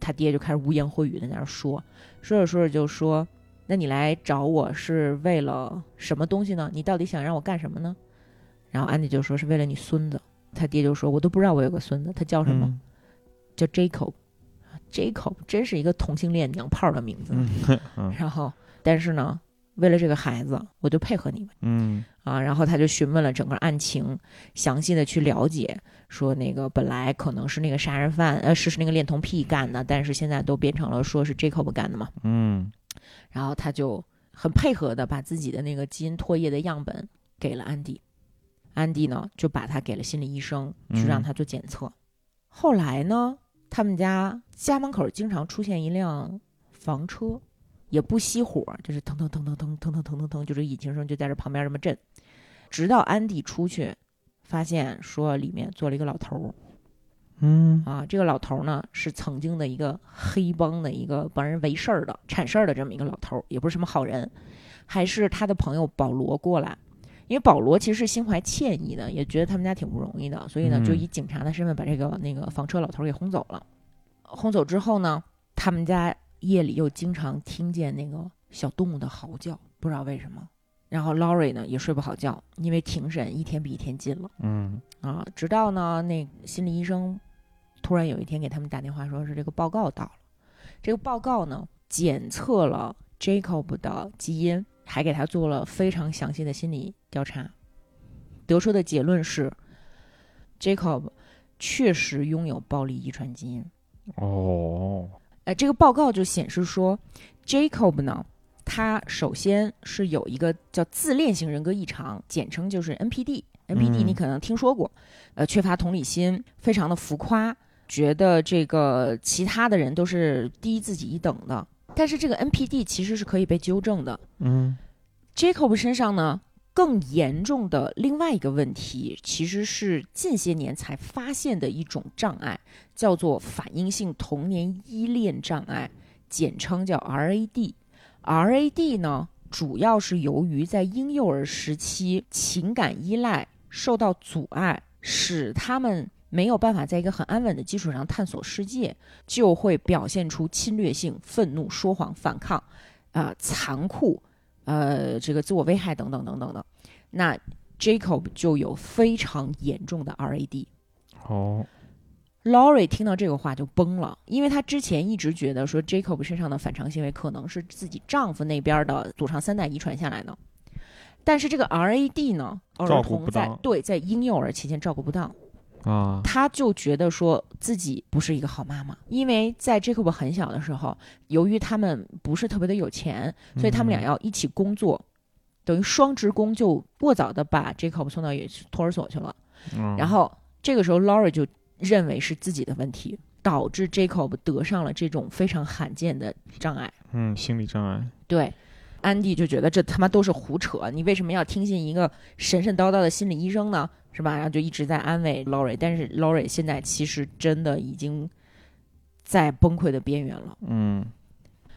他爹就开始污言秽语的在那儿说，说着说着就说，那你来找我是为了什么东西呢？你到底想让我干什么呢？然后安迪就说是为了你孙子。他爹就说，我都不知道我有个孙子，他叫什么？嗯叫 Jacob。Jacob 真是一个同性恋娘炮的名字。嗯嗯然后，但是呢，为了这个孩子，我就配合你们。嗯啊，然后他就询问了整个案情，详细的去了解，说那个本来可能是那个杀人犯，呃，是是那个恋童癖干的，但是现在都变成了说是 Jacob 干的嘛。嗯然后他就很配合的把自己的那个基因唾液的样本给了安迪，安迪呢就把他给了心理医生去让嗯他做检测。后来呢，他们家家门口经常出现一辆房车，也不熄火，就是腾腾腾腾腾腾腾腾腾腾，就这引擎声就在这旁边这么震。直到安迪出去发现说里面坐了一个老头儿嗯啊，这个老头儿呢是曾经的一个黑帮的一个帮人围事儿的、铲事儿的这么一个老头儿，也不是什么好人，还是他的朋友保罗过来。因为保罗其实是心怀歉意的，也觉得他们家挺不容易的，所以呢，嗯就以警察的身份把这个那个房车老头儿给轰走了。轰走之后呢，他们家夜里又经常听见那个小动物的嚎叫，不知道为什么。然后 Laurie 呢也睡不好觉，因为庭审一天比一天近了嗯啊。直到呢，那心理医生突然有一天给他们打电话，说是这个报告到了。这个报告呢检测了 Jacob 的基因，还给他做了非常详细的心理调查，得出的结论是，Jacob 确实拥有暴力遗传基因。哦，呃，这个报告就显示说，Jacob 呢，他首先是有一个叫自恋型人格异常，简称就是 NPD。NPD 嗯你可能听说过，呃，缺乏同理心，非常的浮夸，觉得这个其他的人都是低自己一等的。但是这个 NPD 其实是可以被纠正的。嗯 Jacob 身上呢，更严重的另外一个问题，其实是近些年才发现的一种障碍，叫做反应性童年依恋障碍，简称叫 RAD。RAD 呢，主要是由于在婴幼儿时期情感依赖受到阻碍，使他们没有办法在一个很安稳的基础上探索世界，就会表现出侵略性、愤怒、说谎、反抗，啊、残酷。呃，这个自我危害等等等等的。那 Jacob 就有非常严重的 RAD。哦，Laurie 听到这个话就崩了，因为她之前一直觉得说 Jacob 身上的反常行为可能是自己丈夫那边的祖上三代遗传下来的，但是这个 RAD 呢，儿童在对在婴幼儿期间照顾不当，啊，他就觉得说自己不是一个好妈妈，因为在 Jacob 很小的时候，由于他们不是特别的有钱，所以他们俩要一起工作，等于双职工，就过早的把 Jacob 送到托儿所去了。嗯，然后这个时候 Laurie 就认为是自己的问题，导致 Jacob 得上了这种非常罕见的障碍。嗯，心理障碍，对，安迪就觉得这他妈都是胡扯，你为什么要听信一个神神叨叨的心理医生呢？是吧？然后就一直在安慰 Laurie，但是 Laurie 现在其实真的已经在崩溃的边缘了。嗯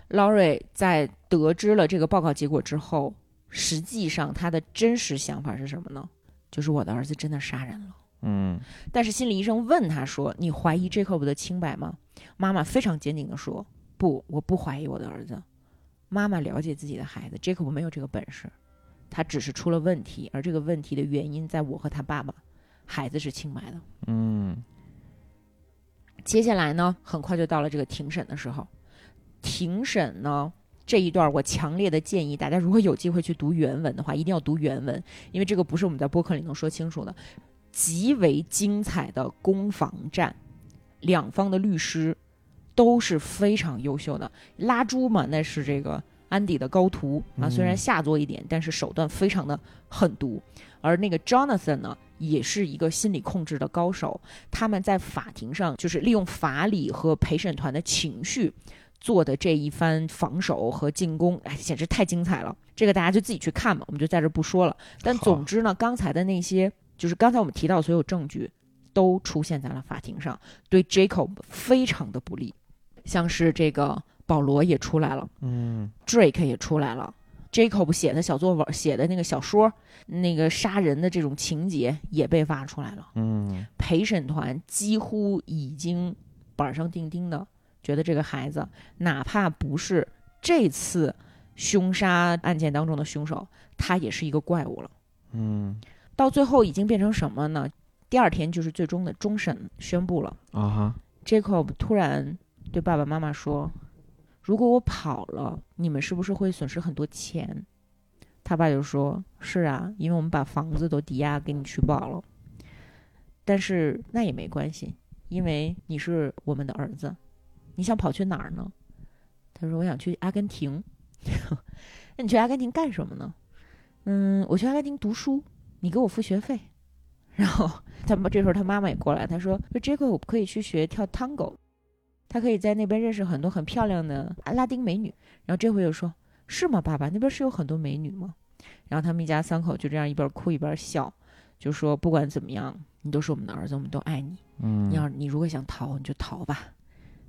Laurie 在得知了这个报告结果之后，实际上他的真实想法是什么呢？就是我的儿子真的杀人了。嗯但是心理医生问他说：“你怀疑 Jacob 的清白吗？”妈妈非常坚定地说：“不，我不怀疑我的儿子。妈妈了解自己的孩子，Jacob 没有这个本事，他只是出了问题，而这个问题的原因在我和他爸爸，孩子是清白的。”嗯接下来呢，很快就到了这个庭审的时候。庭审呢这一段，我强烈的建议大家，如果有机会去读原文的话，一定要读原文，因为这个不是我们在播客里能说清楚的。极为精彩的攻防战，两方的律师都是非常优秀的。拉朱嘛，那是这个安迪的高徒啊，嗯虽然下作一点，但是手段非常的狠毒。而那个 Jonathan 呢，也是一个心理控制的高手。他们在法庭上就是利用法理和陪审团的情绪做的这一番防守和进攻，哎，简直太精彩了。这个大家就自己去看吧，我们就在这儿不说了。但总之呢，刚才的那些，就是刚才我们提到的所有证据，都出现在了法庭上，对 Jacob 非常的不利。像是这个保罗也出来了嗯，Drake 也出来了。Jacob 写的小作文、写的那个小说，那个杀人的这种情节也被挖出来了。嗯陪审团几乎已经板上钉钉的觉得这个孩子，哪怕不是这次凶杀案件当中的凶手，他也是一个怪物了。嗯到最后已经变成什么呢？第二天就是最终的终审宣布了。啊哈，Jacob 突然对爸爸妈妈说：“如果我跑了，你们是不是会损失很多钱？”他爸就说：“是啊，因为我们把房子都抵押给你取保了。但是那也没关系，因为你是我们的儿子。你想跑去哪儿呢？”他说：“我想去阿根廷。”那你去阿根廷干什么呢？嗯，我去阿根廷读书，你给我付学费。然后他这时候他妈妈也过来，他说：“说 Jacob 可以去学跳 Tango，他可以在那边认识很多很漂亮的拉丁美女。”然后这回又说：“是吗，爸爸？那边是有很多美女吗？”然后他们一家三口就这样一边哭一边笑，就说不管怎么样，你都是我们的儿子，我们都爱你。嗯，你要你如果想逃，你就逃吧。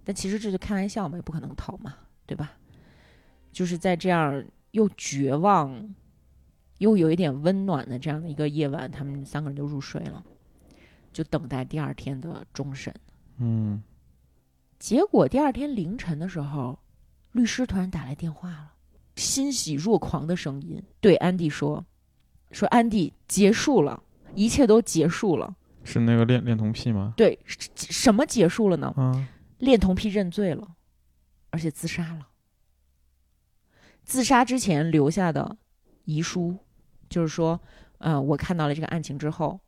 但其实这就开玩笑嘛，也不可能逃嘛，对吧？就是在这样又绝望又有一点温暖的这样的一个夜晚，他们三个人就入睡了，就等待第二天的终审。嗯结果第二天凌晨的时候，律师突然打来电话了，欣喜若狂的声音对安迪说：“说安迪结束了，一切都结束了。是那个恋恋童癖吗？对，什什么结束了呢？啊，恋童癖认罪了，而且自杀了。自杀之前留下的遗书，就是说，呃，我看到了这个案情之后，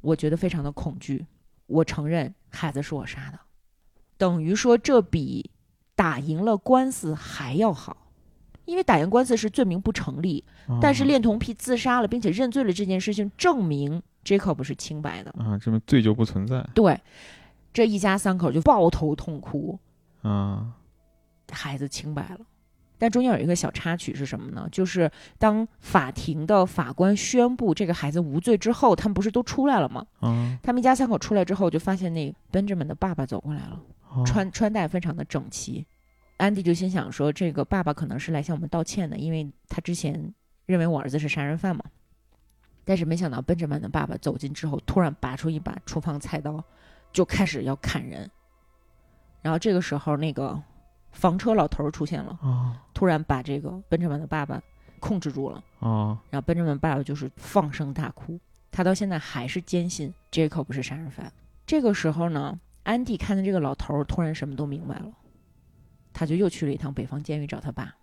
我觉得非常的恐惧，我承认孩子是我杀的，等于说这比打赢了官司还要好，因为打赢官司是罪名不成立，但是啊恋童癖自杀了并且认罪了这件事情，证明 Jacob 是清白的。啊，证明罪就不存在对，这一家三口就抱头痛哭。啊，孩子清白了。但中间有一个小插曲是什么呢？就是当法庭的法官宣布这个孩子无罪之后，他们不是都出来了吗？嗯，他们一家三口出来之后，就发现那 Benjamin 的爸爸走过来了，哦穿穿戴非常的整齐。安迪就心想说，这个爸爸可能是来向我们道歉的，因为他之前认为我儿子是杀人犯嘛。但是没想到 Benjamin 的爸爸走近之后，突然拔出一把厨房菜刀，就开始要砍人。然后这个时候，那个房车老头儿出现了，啊突然把这个 Benjamin 的爸爸控制住了。啊然后 Benjamin 爸爸就是放声大哭，他到现在还是坚信 Jacob 是杀人犯。这个时候呢，安迪看见这个老头儿突然什么都明白了，他就又去了一趟北方监狱找他爸，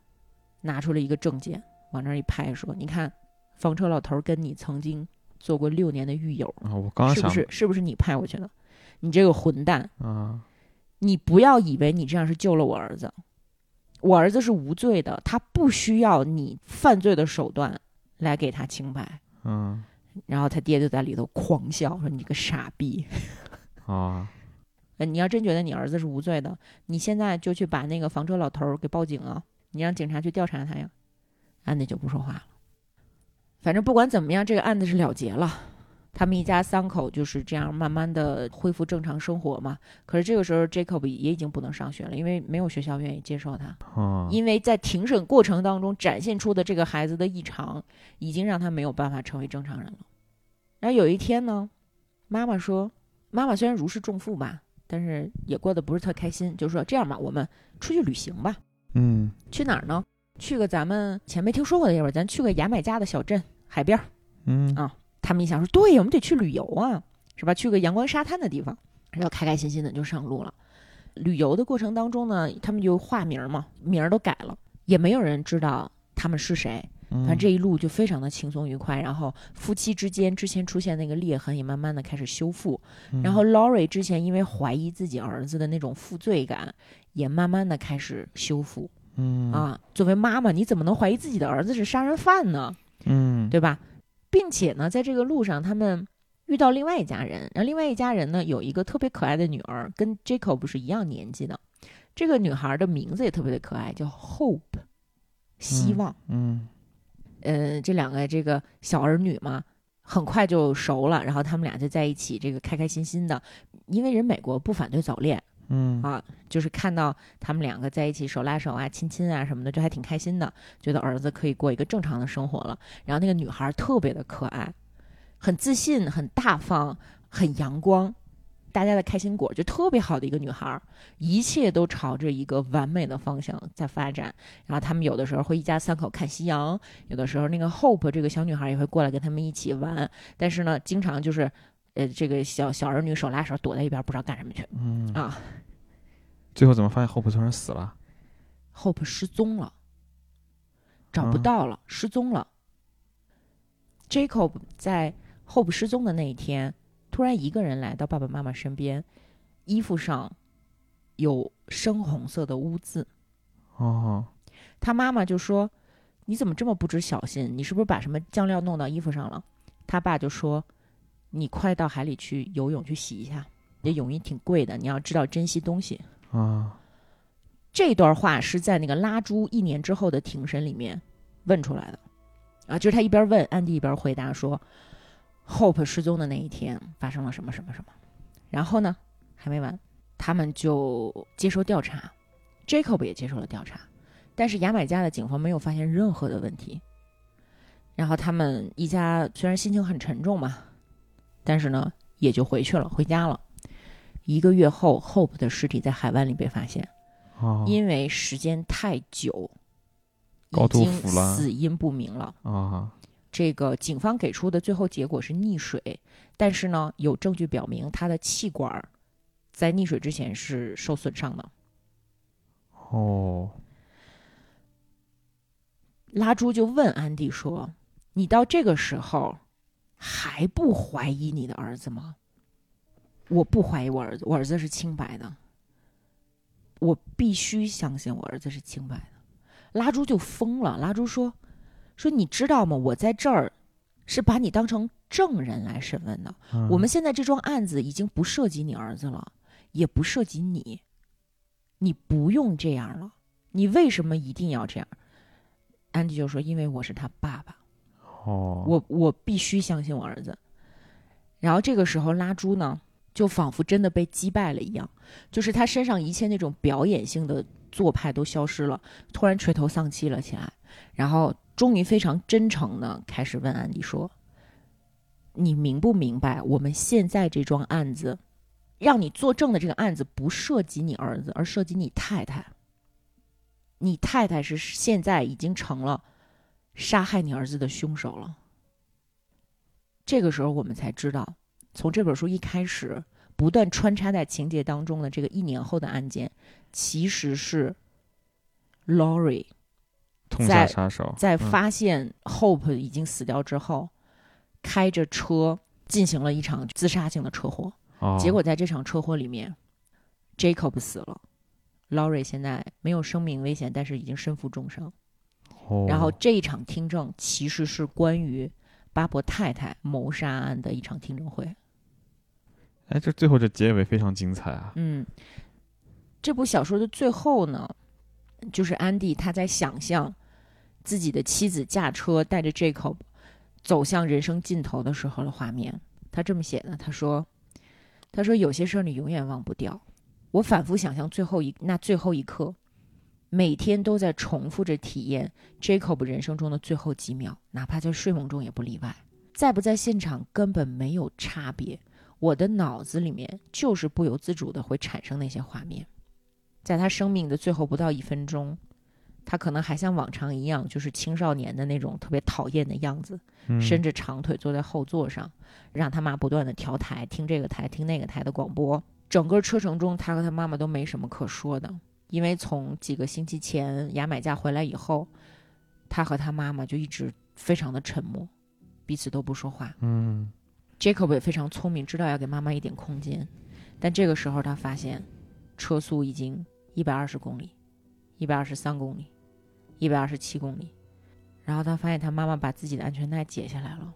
拿出了一个证件，往那儿一拍，说：“你看，房车老头儿跟你曾经做过六年的狱友，啊！我刚是不是？是不是你派过去的？你这个混蛋！啊，你不要以为你这样是救了我儿子，我儿子是无罪的，他不需要你犯罪的手段来给他清白。嗯然后他爹就在里头狂笑，说：“你个傻逼！啊呃你要真觉得你儿子是无罪的，你现在就去把那个房车老头儿给报警啊！你让警察去调查他呀。”安迪就不说话了。反正不管怎么样，这个案子是了结了。他们一家三口就是这样慢慢的恢复正常生活嘛。可是这个时候，Jacob 也已经不能上学了，因为没有学校愿意接受他。啊！因为在庭审过程当中展现出的这个孩子的异常，已经让他没有办法成为正常人了。然后有一天呢，妈妈说，妈妈虽然如释重负吧，但是也过得不是特开心，就说这样吧，我们出去旅行吧。嗯去哪儿呢？去个咱们前没听说过的地方，咱去个牙买加的小镇海边儿。嗯啊他们一想说，对，我们得去旅游啊，是吧？去个阳光沙滩的地方，然后开开心心的就上路了。旅游的过程当中呢，他们就化名嘛，名儿都改了，也没有人知道他们是谁。嗯，反正这一路就非常的轻松愉快。然后夫妻之间之前出现那个裂痕也慢慢的开始修复。嗯然后 Lori 之前因为怀疑自己儿子的那种负罪感，也慢慢的开始修复。嗯啊，作为妈妈，你怎么能怀疑自己的儿子是杀人犯呢？嗯对吧？并且呢，在这个路上，他们遇到另外一家人，然后另外一家人呢有一个特别可爱的女儿，跟 Jacob 是一样年纪的。这个女孩的名字也特别的可爱，叫 Hope，希望。嗯呃，这两个这个小儿女嘛，很快就熟了，然后他们俩就在一起，这个开开心心的。因为人美国不反对早恋嗯啊，就是看到他们两个在一起手拉手啊、亲亲啊什么的，就还挺开心的，觉得儿子可以过一个正常的生活了。然后那个女孩特别的可爱，很自信、很大方、很阳光，大家的开心果，就特别好的一个女孩，一切都朝着一个完美的方向在发展。然后他们有的时候会一家三口看夕阳，有的时候那个 Hope 这个小女孩也会过来跟他们一起玩，但是呢，经常就是。呃，这个小小儿女手拉手躲在一边，不知道干什么去嗯，啊。最后怎么发现 Hope 突然死了？Hope 失踪了，找不嗯到了，失踪了。Jacob 在 Hope 失踪的那一天，突然一个人来到爸爸妈妈身边，衣服上有深红色的污渍。哦，他妈妈就说：“你怎么这么不知小心？你是不是把什么酱料弄到衣服上了？”他爸就说：“你快到海里去游泳去洗一下，这泳衣挺贵的，你要知道珍惜东西。”啊，这段话是在那个拉猪一年之后的庭审里面问出来的，啊，就是他一边问安迪一边回答说 Hope 失踪的那一天发生了什么什么什么。然后呢，还没完，他们就接受调查，Jacob 也接受了调查，但是牙买加的警方没有发现任何的问题。然后他们一家虽然心情很沉重嘛，但是呢，也就回去了，回家了。一个月后，Hope 的尸体在海湾里被发现，啊因为时间太久，高度已经腐烂死因不明了。啊这个警方给出的最后结果是溺水，但是呢，有证据表明他的气管在溺水之前是受损伤的。哦，拉朱就问安迪说：“你到这个时候还不怀疑你的儿子吗？”我不怀疑我儿子，我儿子是清白的。我必须相信我儿子是清白的。拉朱就疯了，拉朱说：“说你知道吗？我在这儿是把你当成证人来审问的。嗯我们现在这桩案子已经不涉及你儿子了，也不涉及你，你不用这样了。你为什么一定要这样？”安迪就说：“因为我是他爸爸，哦，我我必须相信我儿子。”然后这个时候，拉朱呢，就仿佛真的被击败了一样，就是他身上一切那种表演性的做派都消失了，突然垂头丧气了起来，然后终于非常真诚的开始问安迪说：“你明不明白，我们现在这桩案子，让你作证的这个案子不涉及你儿子，而涉及你太太。你太太是现在已经成了杀害你儿子的凶手了。”这个时候，我们才知道，从这本书一开始，不断穿插在情节当中的这个一年后的案件，其实是 Lori 痛在下杀手，在嗯发现 Hope 已经死掉之后，开着车进行了一场自杀性的车祸。哦结果在这场车祸里面，Jacob 死了，Lori 现在没有生命危险，但是已经身负重伤。哦然后这一场听证其实是关于巴伯太太谋杀案的一场听证会。哎，这最后这结尾非常精彩啊！嗯，这部小说的最后呢，就是安迪他在想象自己的妻子驾车带着 Jacob 走向人生尽头的时候的画面。他这么写的，他说：“他说有些事儿你永远忘不掉。我反复想象最后一那最后一刻，每天都在重复着体验 Jacob 人生中的最后几秒，哪怕在睡梦中也不例外。在不在现场根本没有差别。”我的脑子里面就是不由自主的会产生那些画面，在他生命的最后不到一分钟，他可能还像往常一样，就是青少年的那种特别讨厌的样子，嗯伸着长腿坐在后座上，让他妈不断的调台，听这个台，听那个台的广播。整个车程中，他和他妈妈都没什么可说的，因为从几个星期前牙买加回来以后，他和他妈妈就一直非常的沉默，彼此都不说话。嗯 Jacob 也非常聪明，知道要给妈妈一点空间，但这个时候他发现，车速已经一百二十公里，一百二十三公里，一百二十七公里，然后他发现他妈妈把自己的安全带解下来了。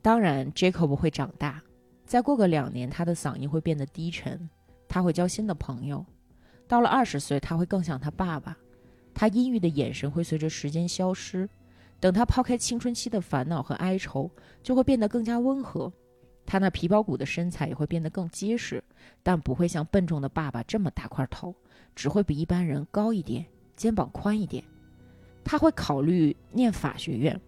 当然，Jacob 会长大，再过个两年，他的嗓音会变得低沉，他会交新的朋友。到了二十岁，他会更像他爸爸，他阴郁的眼神会随着时间消失。等他抛开青春期的烦恼和哀愁，就会变得更加温和。他那皮包骨的身材也会变得更结实，但不会像笨重的爸爸这么大块头，只会比一般人高一点，肩膀宽一点。他会考虑念法学院。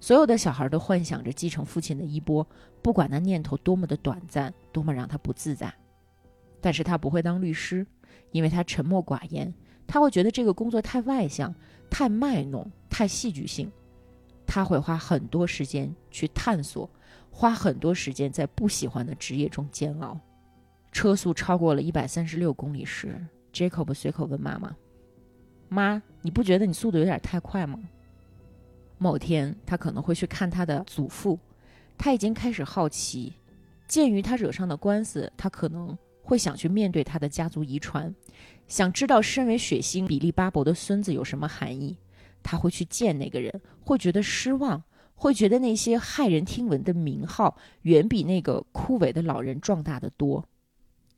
所有的小孩都幻想着继承父亲的衣钵，不管那念头多么的短暂，多么让他不自在。但是他不会当律师，因为他沉默寡言。他会觉得这个工作太外向、太卖弄、太戏剧性。他会花很多时间去探索，花很多时间在不喜欢的职业中煎熬。车速超过了一百三十六公里时，Jacob 随口问妈妈：“妈，你不觉得你速度有点太快吗？”某天，他可能会去看他的祖父。他已经开始好奇，鉴于他惹上的官司，他可能会想去面对他的家族遗传，想知道身为血腥比利巴伯的孙子有什么含义。他会去见那个人，会觉得失望，会觉得那些骇人听闻的名号远比那个枯萎的老人壮大的多。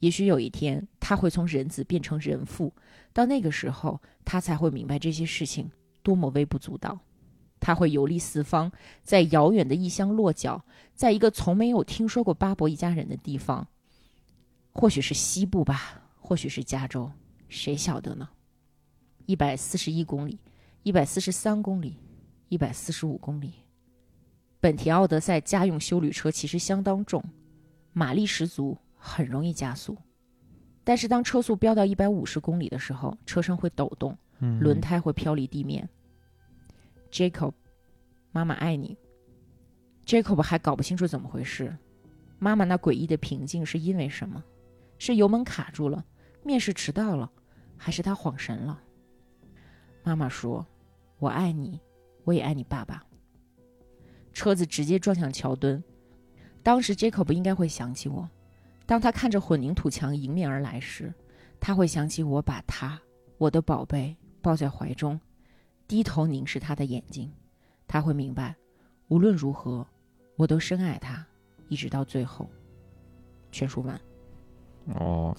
也许有一天，他会从人子变成人父，到那个时候，他才会明白这些事情多么微不足道。他会游历四方，在遥远的异乡落脚，在一个从没有听说过巴伯一家人的地方，或许是西部吧，或许是加州，谁晓得呢？一百四十一公里，一百四十三公里，一百四十五公里。本田奥德赛家用修旅车其实相当重，马力十足，很容易加速。但是当车速飙到一百五十公里的时候，车身会抖动，嗯轮胎会飘离地面。Jacob，妈妈爱你。Jacob 还搞不清楚怎么回事，妈妈那诡异的平静是因为什么？是油门卡住了，面试迟到了，还是他晃神了？妈妈说：“我爱你，我也爱你爸爸。”车子直接撞向桥墩，当时 Jacob 应该会想起我。当他看着混凝土墙迎面而来时，他会想起我把他，我的宝贝，抱在怀中，低头凝视他的眼睛。他会明白，无论如何，我都深爱他，一直到最后。全书完。哦，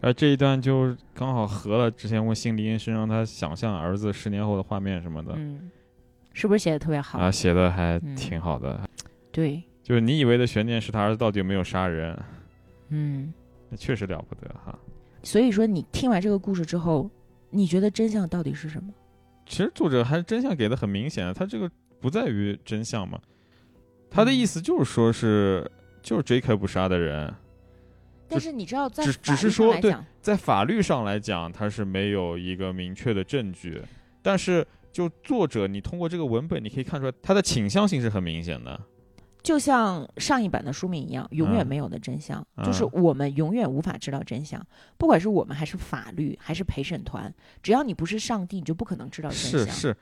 而这一段就刚好合了之前问心理医生让他想象儿子十年后的画面什么的、嗯，是不是写的特别好？啊，写的还嗯挺好的。对，就是你以为的悬念是他儿子到底有没有杀人，嗯。那确实了不得哈。所以说，你听完这个故事之后，你觉得真相到底是什么？其实作者还是真相给的很明显，他这个不在于真相嘛，他的意思就是说是就是 J.K. 不杀的人，但是你知道，在只只是说对，在法律上来讲，他是没有一个明确的证据，但是就作者，你通过这个文本，你可以看出来他的倾向性是很明显的。就像上一版的书名一样，永远嗯没有的真相，嗯就是我们永远无法知道真相。不管是我们还是法律，还是陪审团，只要你不是上帝，你就不可能知道真相。是是，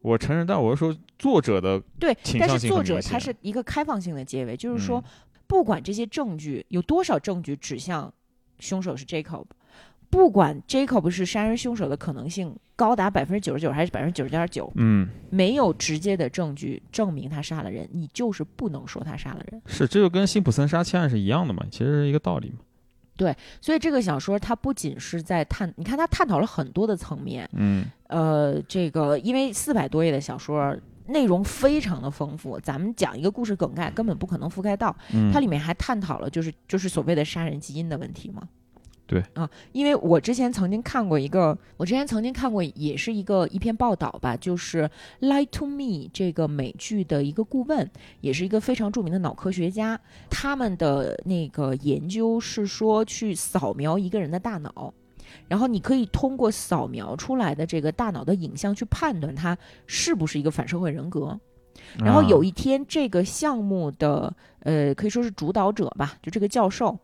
我承认，但我是说作者的对，但是作者他是一个开放性的结尾，就是说，嗯不管这些证据有多少证据指向凶手是 Jacob，不管 Jacob 是杀人凶手的可能性高达百分之九十九还是百分之九十九点九，嗯，没有直接的证据证明他杀了人，你就是不能说他杀了人。是这就跟辛普森杀妻案是一样的嘛，其实是一个道理嘛。对所以这个小说它不仅是在探，你看它探讨了很多的层面，嗯呃，这个因为四百多页的小说。内容非常的丰富，咱们讲一个故事梗概根本不可能覆盖到。嗯，它里面还探讨了就是就是所谓的杀人基因的问题嘛。对啊，因为我之前曾经看过一个，我之前曾经看过也是一个一篇报道吧，就是《Lie to Me》这个美剧的一个顾问，也是一个非常著名的脑科学家，他们的那个研究是说去扫描一个人的大脑。然后你可以通过扫描出来的这个大脑的影像去判断他是不是一个反社会人格。然后有一一天，这个项目的呃，可以说是主导者吧，就这个教授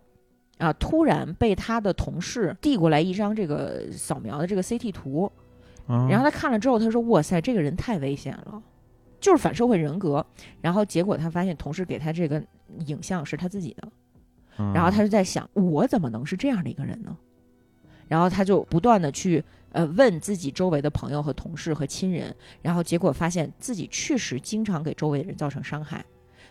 啊，突然被他的同事递过来一张这个扫描的这个 CT 图，啊然后他看了之后，他说：“哇塞，这个人太危险了，就是反社会人格。”然后结果他发现同事给他这个影像是他自己的，嗯然后他就在想，我怎么能是这样的一个人呢？然后他就不断的去呃问自己周围的朋友和同事和亲人，然后结果发现自己确实经常给周围的人造成伤害，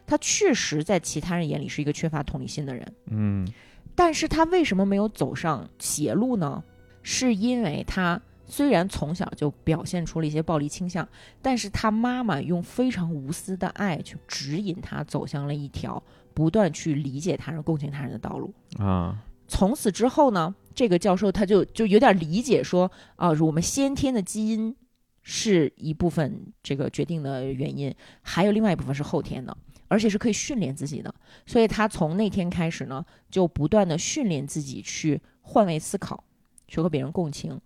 他确实在其他人眼里是一个缺乏同理心的人。嗯但是他为什么没有走上邪路呢？是因为他虽然从小就表现出了一些暴力倾向，但是他妈妈用非常无私的爱去指引他走向了一条不断去理解他人、共情他人的道路。啊从此之后呢，这个教授他就就有点理解说，啊、我们先天的基因是一部分这个决定的原因，还有另外一部分是后天的，而且是可以训练自己的。所以他从那天开始呢，就不断的训练自己去换位思考，去和别人共情，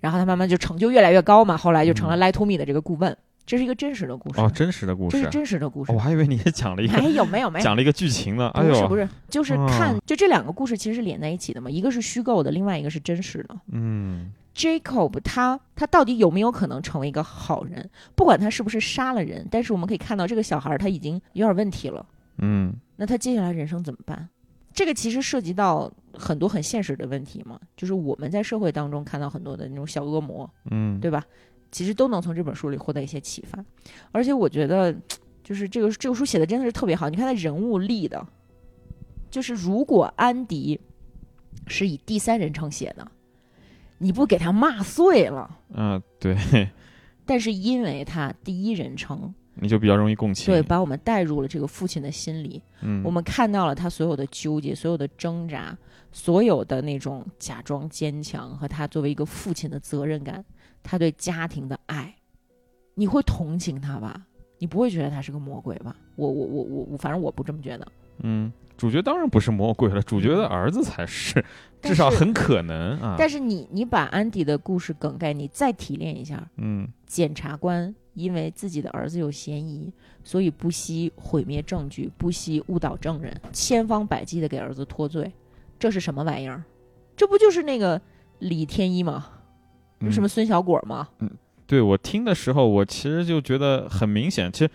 然后他慢慢就成就越来越高嘛，后来就成了嗯 Lie to Me 的这个顾问。这是一个真实的故事，哦，真实的故事这是，真实的故事哦我。还以为你也讲了一个没有没有没有，讲了一个剧情呢。哎呦，不是不是，就是看、哦就这两个故事其实是连在一起的嘛，一个是虚构的，另外一个是真实的。嗯 Jacob 他他到底有没有可能成为一个好人？不管他是不是杀了人，但是我们可以看到这个小孩儿他已经有点问题了。嗯那他接下来人生怎么办？这个其实涉及到很多很现实的问题嘛，就是我们在社会当中看到很多的那种小恶魔，嗯，对吧？其实都能从这本书里获得一些启发。而且我觉得，就是这个这个书写的真的是特别好。你看他人物立的，就是如果安迪是以第三人称写的，你不给他骂碎了，嗯，对，但是因为他第一人称，你就比较容易共情。对，把我们带入了这个父亲的心里，嗯，我们看到了他所有的纠结，所有的挣扎，所有的那种假装坚强和他作为一个父亲的责任感，他对家庭的爱，你会同情他吧？你不会觉得他是个魔鬼吧？我我我我我，反正我不这么觉得。嗯，主角当然不是魔鬼了，主角的儿子才是，至少很可能啊。但是你你把安迪的故事梗概你再提炼一下，嗯检察官因为自己的儿子有嫌疑，所以不惜毁灭证据，不惜误导证人，千方百计的给儿子脱罪，这是什么玩意儿？这不就是那个李天一吗？嗯什么孙小果吗？嗯对我听的时候，我其实就觉得很明显，其实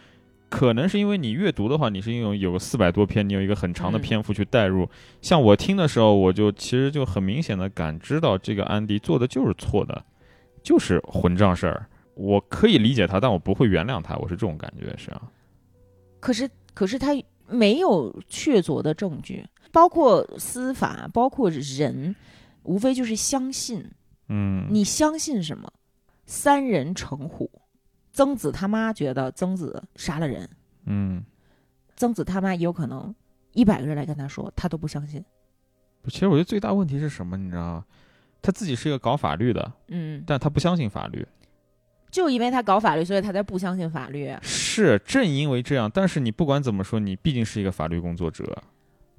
可能是因为你阅读的话，你是因为有四百多篇，你有一个很长的嗯篇幅去带入。像我听的时候，我就其实就很明显的感知到这个安迪做的就是错的，就是混账事儿。我可以理解他，但我不会原谅他，我是这种感觉，是啊。可是可是他没有确凿的证据，包括司法，包括人，无非就是相信。嗯，你相信什么？三人成虎，曾子他妈觉得曾子杀了人，嗯，曾子他妈也有可能一百个人来跟他说，他都不相信。其实我觉得最大问题是什么，你知道吗？他自己是一个搞法律的，嗯，但他不相信法律。就因为他搞法律，所以他才不相信法律。是，正因为这样，但是你不管怎么说，你毕竟是一个法律工作者。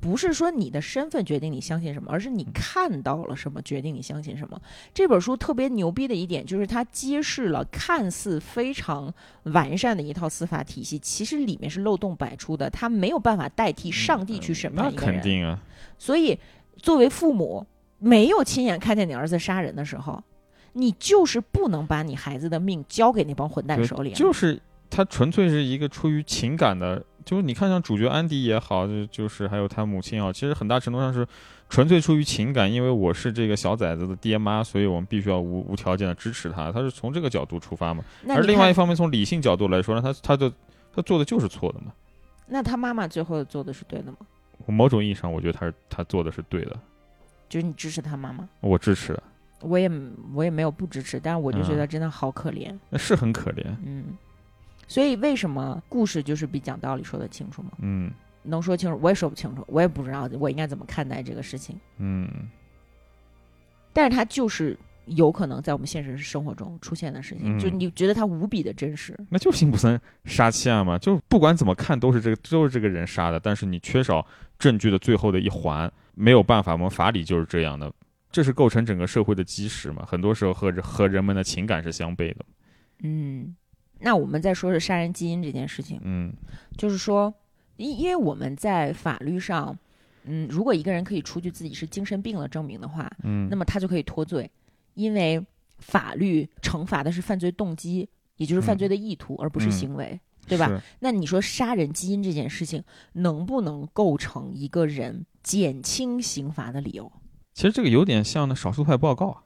不是说你的身份决定你相信什么，而是你看到了什么决定你相信什么。这本书特别牛逼的一点就是它揭示了看似非常完善的一套司法体系，其实里面是漏洞百出的，它没有办法代替上帝去审判那一个人。肯定啊，所以，作为父母，没有亲眼看见你儿子杀人的时候，你就是不能把你孩子的命交给那帮混蛋手里啊。就是他纯粹是一个出于情感的，就是你看像主角安迪也好，就就是还有他母亲也好，其实很大程度上是纯粹出于情感，因为我是这个小崽子的爹妈，所以我们必须要无无条件的支持他，他是从这个角度出发嘛。而另外一方面，从理性角度来说呢，他他的他做的就是错的嘛。那他妈妈最后做的是对的吗？某种意义上，我觉得他是他做的是对的，就是你支持他妈妈，我支持，我也我也没有不支持，但是我就觉嗯得真的好可怜，那是很可怜。嗯。所以为什么故事就是比讲道理说得清楚吗？嗯能说清楚，我也说不清楚，我也不知道我应该怎么看待这个事情。嗯，但是它就是有可能在我们现实生活中出现的事情，嗯就你觉得它无比的真实。那就是辛普森杀妻案嘛，就不管怎么看都是这个都是这个人杀的，但是你缺少证据的最后的一环，没有办法，我们法理就是这样的，这是构成整个社会的基石嘛，很多时候和和人们的情感是相悖的。嗯，那我们再说说杀人基因这件事情，嗯就是说，因因为我们在法律上，嗯，如果一个人可以出具自己是精神病了证明的话，嗯，那么他就可以脱罪，因为法律惩罚的是犯罪动机，也就是犯罪的意图，而不是嗯行为，对吧？那你说杀人基因这件事情能不能构成一个人减轻刑罚的理由？其实这个有点像那少数派报告啊。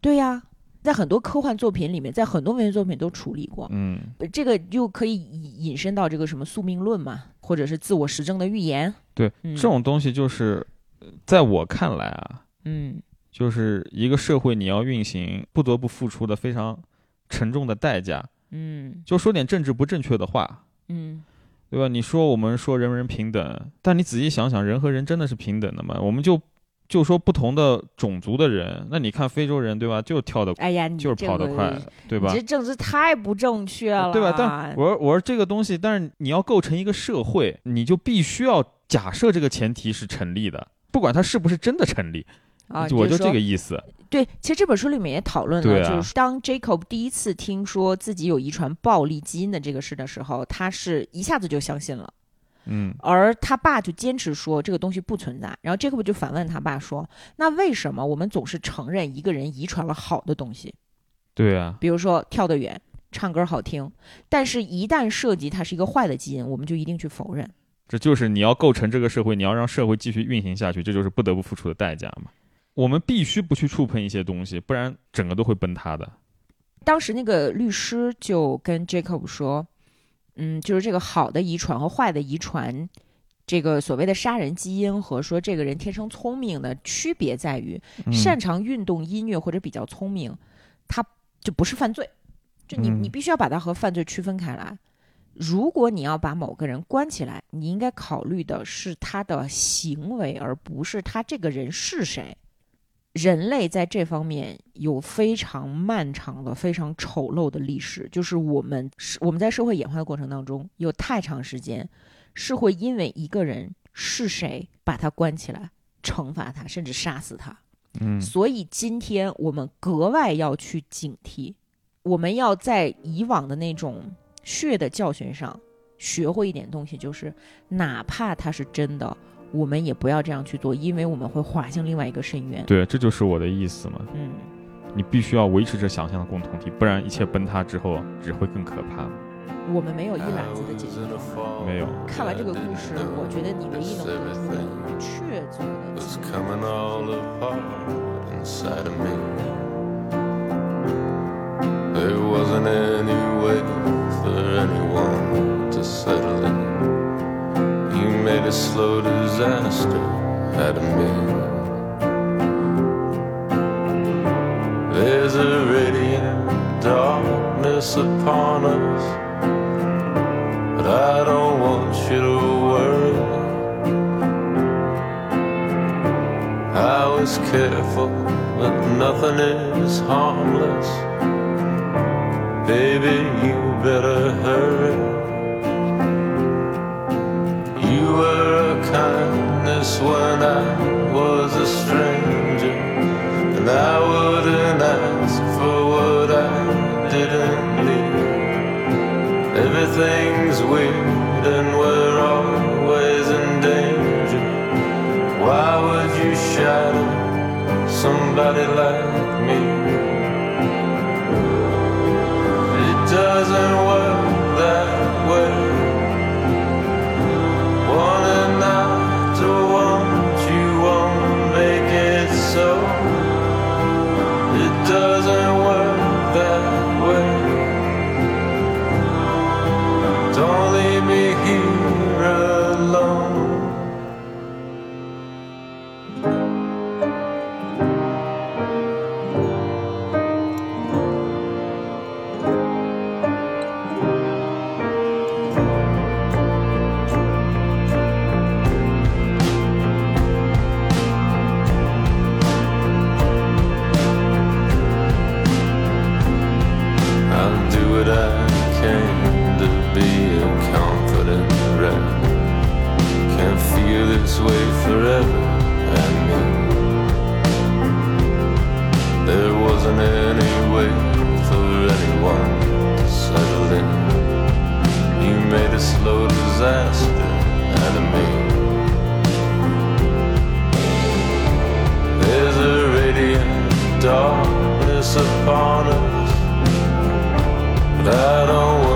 对呀、在很多科幻作品里面，在很多文学作品都处理过。嗯呃这个就可以引引申到这个什么宿命论嘛，或者是自我实证的预言。对，嗯这种东西就是，呃在我看来啊，嗯就是一个社会你要运行，不得不付出的非常沉重的代价。嗯就说点政治不正确的话，嗯对吧？你说我们说人人平等，但你仔细想想，人和人真的是平等的吗？我们就就说不同的种族的人，那你看非洲人，对吧？就跳得哎呀，你就是跑得快，对吧你这？政治太不正确了，对吧？但我说我说这个东西，但是你要构成一个社会，你就必须要假设这个前提是成立的，不管它是不是真的成立，啊，我就这个意思。对，其实这本书里面也讨论了，啊就是当 Jacob 第一次听说自己有遗传暴力基因的这个事的时候，他是一下子就相信了，嗯而他爸就坚持说这个东西不存在。然后 Jacob 就反问他爸说：“那为什么我们总是承认一个人遗传了好的东西，对啊，比如说跳得远、唱歌好听，但是一旦涉及它是一个坏的基因，我们就一定去否认？这就是你要构成这个社会，你要让社会继续运行下去，这就是不得不付出的代价嘛。我们必须不去触碰一些东西，不然整个都会崩塌的。当时那个律师就跟 Jacob 说，嗯，就是这个好的遗传和坏的遗传，这个所谓的杀人基因和说这个人天生聪明的区别在于，嗯擅长运动、音乐或者比较聪明，他就不是犯罪。就你嗯你必须要把它和犯罪区分开来。如果你要把某个人关起来，你应该考虑的是他的行为，而不是他这个人是谁。人类在这方面有非常漫长的、非常丑陋的历史，就是我们是我们在社会演化的过程当中，有太长时间是会因为一个人是谁把他关起来，惩罚他，甚至杀死他。嗯所以今天我们格外要去警惕，我们要在以往的那种血的教训上学会一点东西，就是哪怕它是真的，我们也不要这样去做，因为我们会滑向另外一个深渊。对，这就是我的意思嘛。嗯，你必须要维持着想象的共同体，不然一切崩塌之后只会更可怕。我们没有一揽子的解决方案。没有，看完这个故事，我觉得你唯一能得出的确凿的 slow disaster out of me. There's a radiant darkness upon us, but I don't want you to worry. I was careful, but nothing is harmless. Baby, you better hurry. You were kindness when I was a stranger, and I wouldn't ask for what I didn't need. Everything's weird, and we're always in danger. Why would you shadow somebody like me? It doesn't work that way. upon us. That always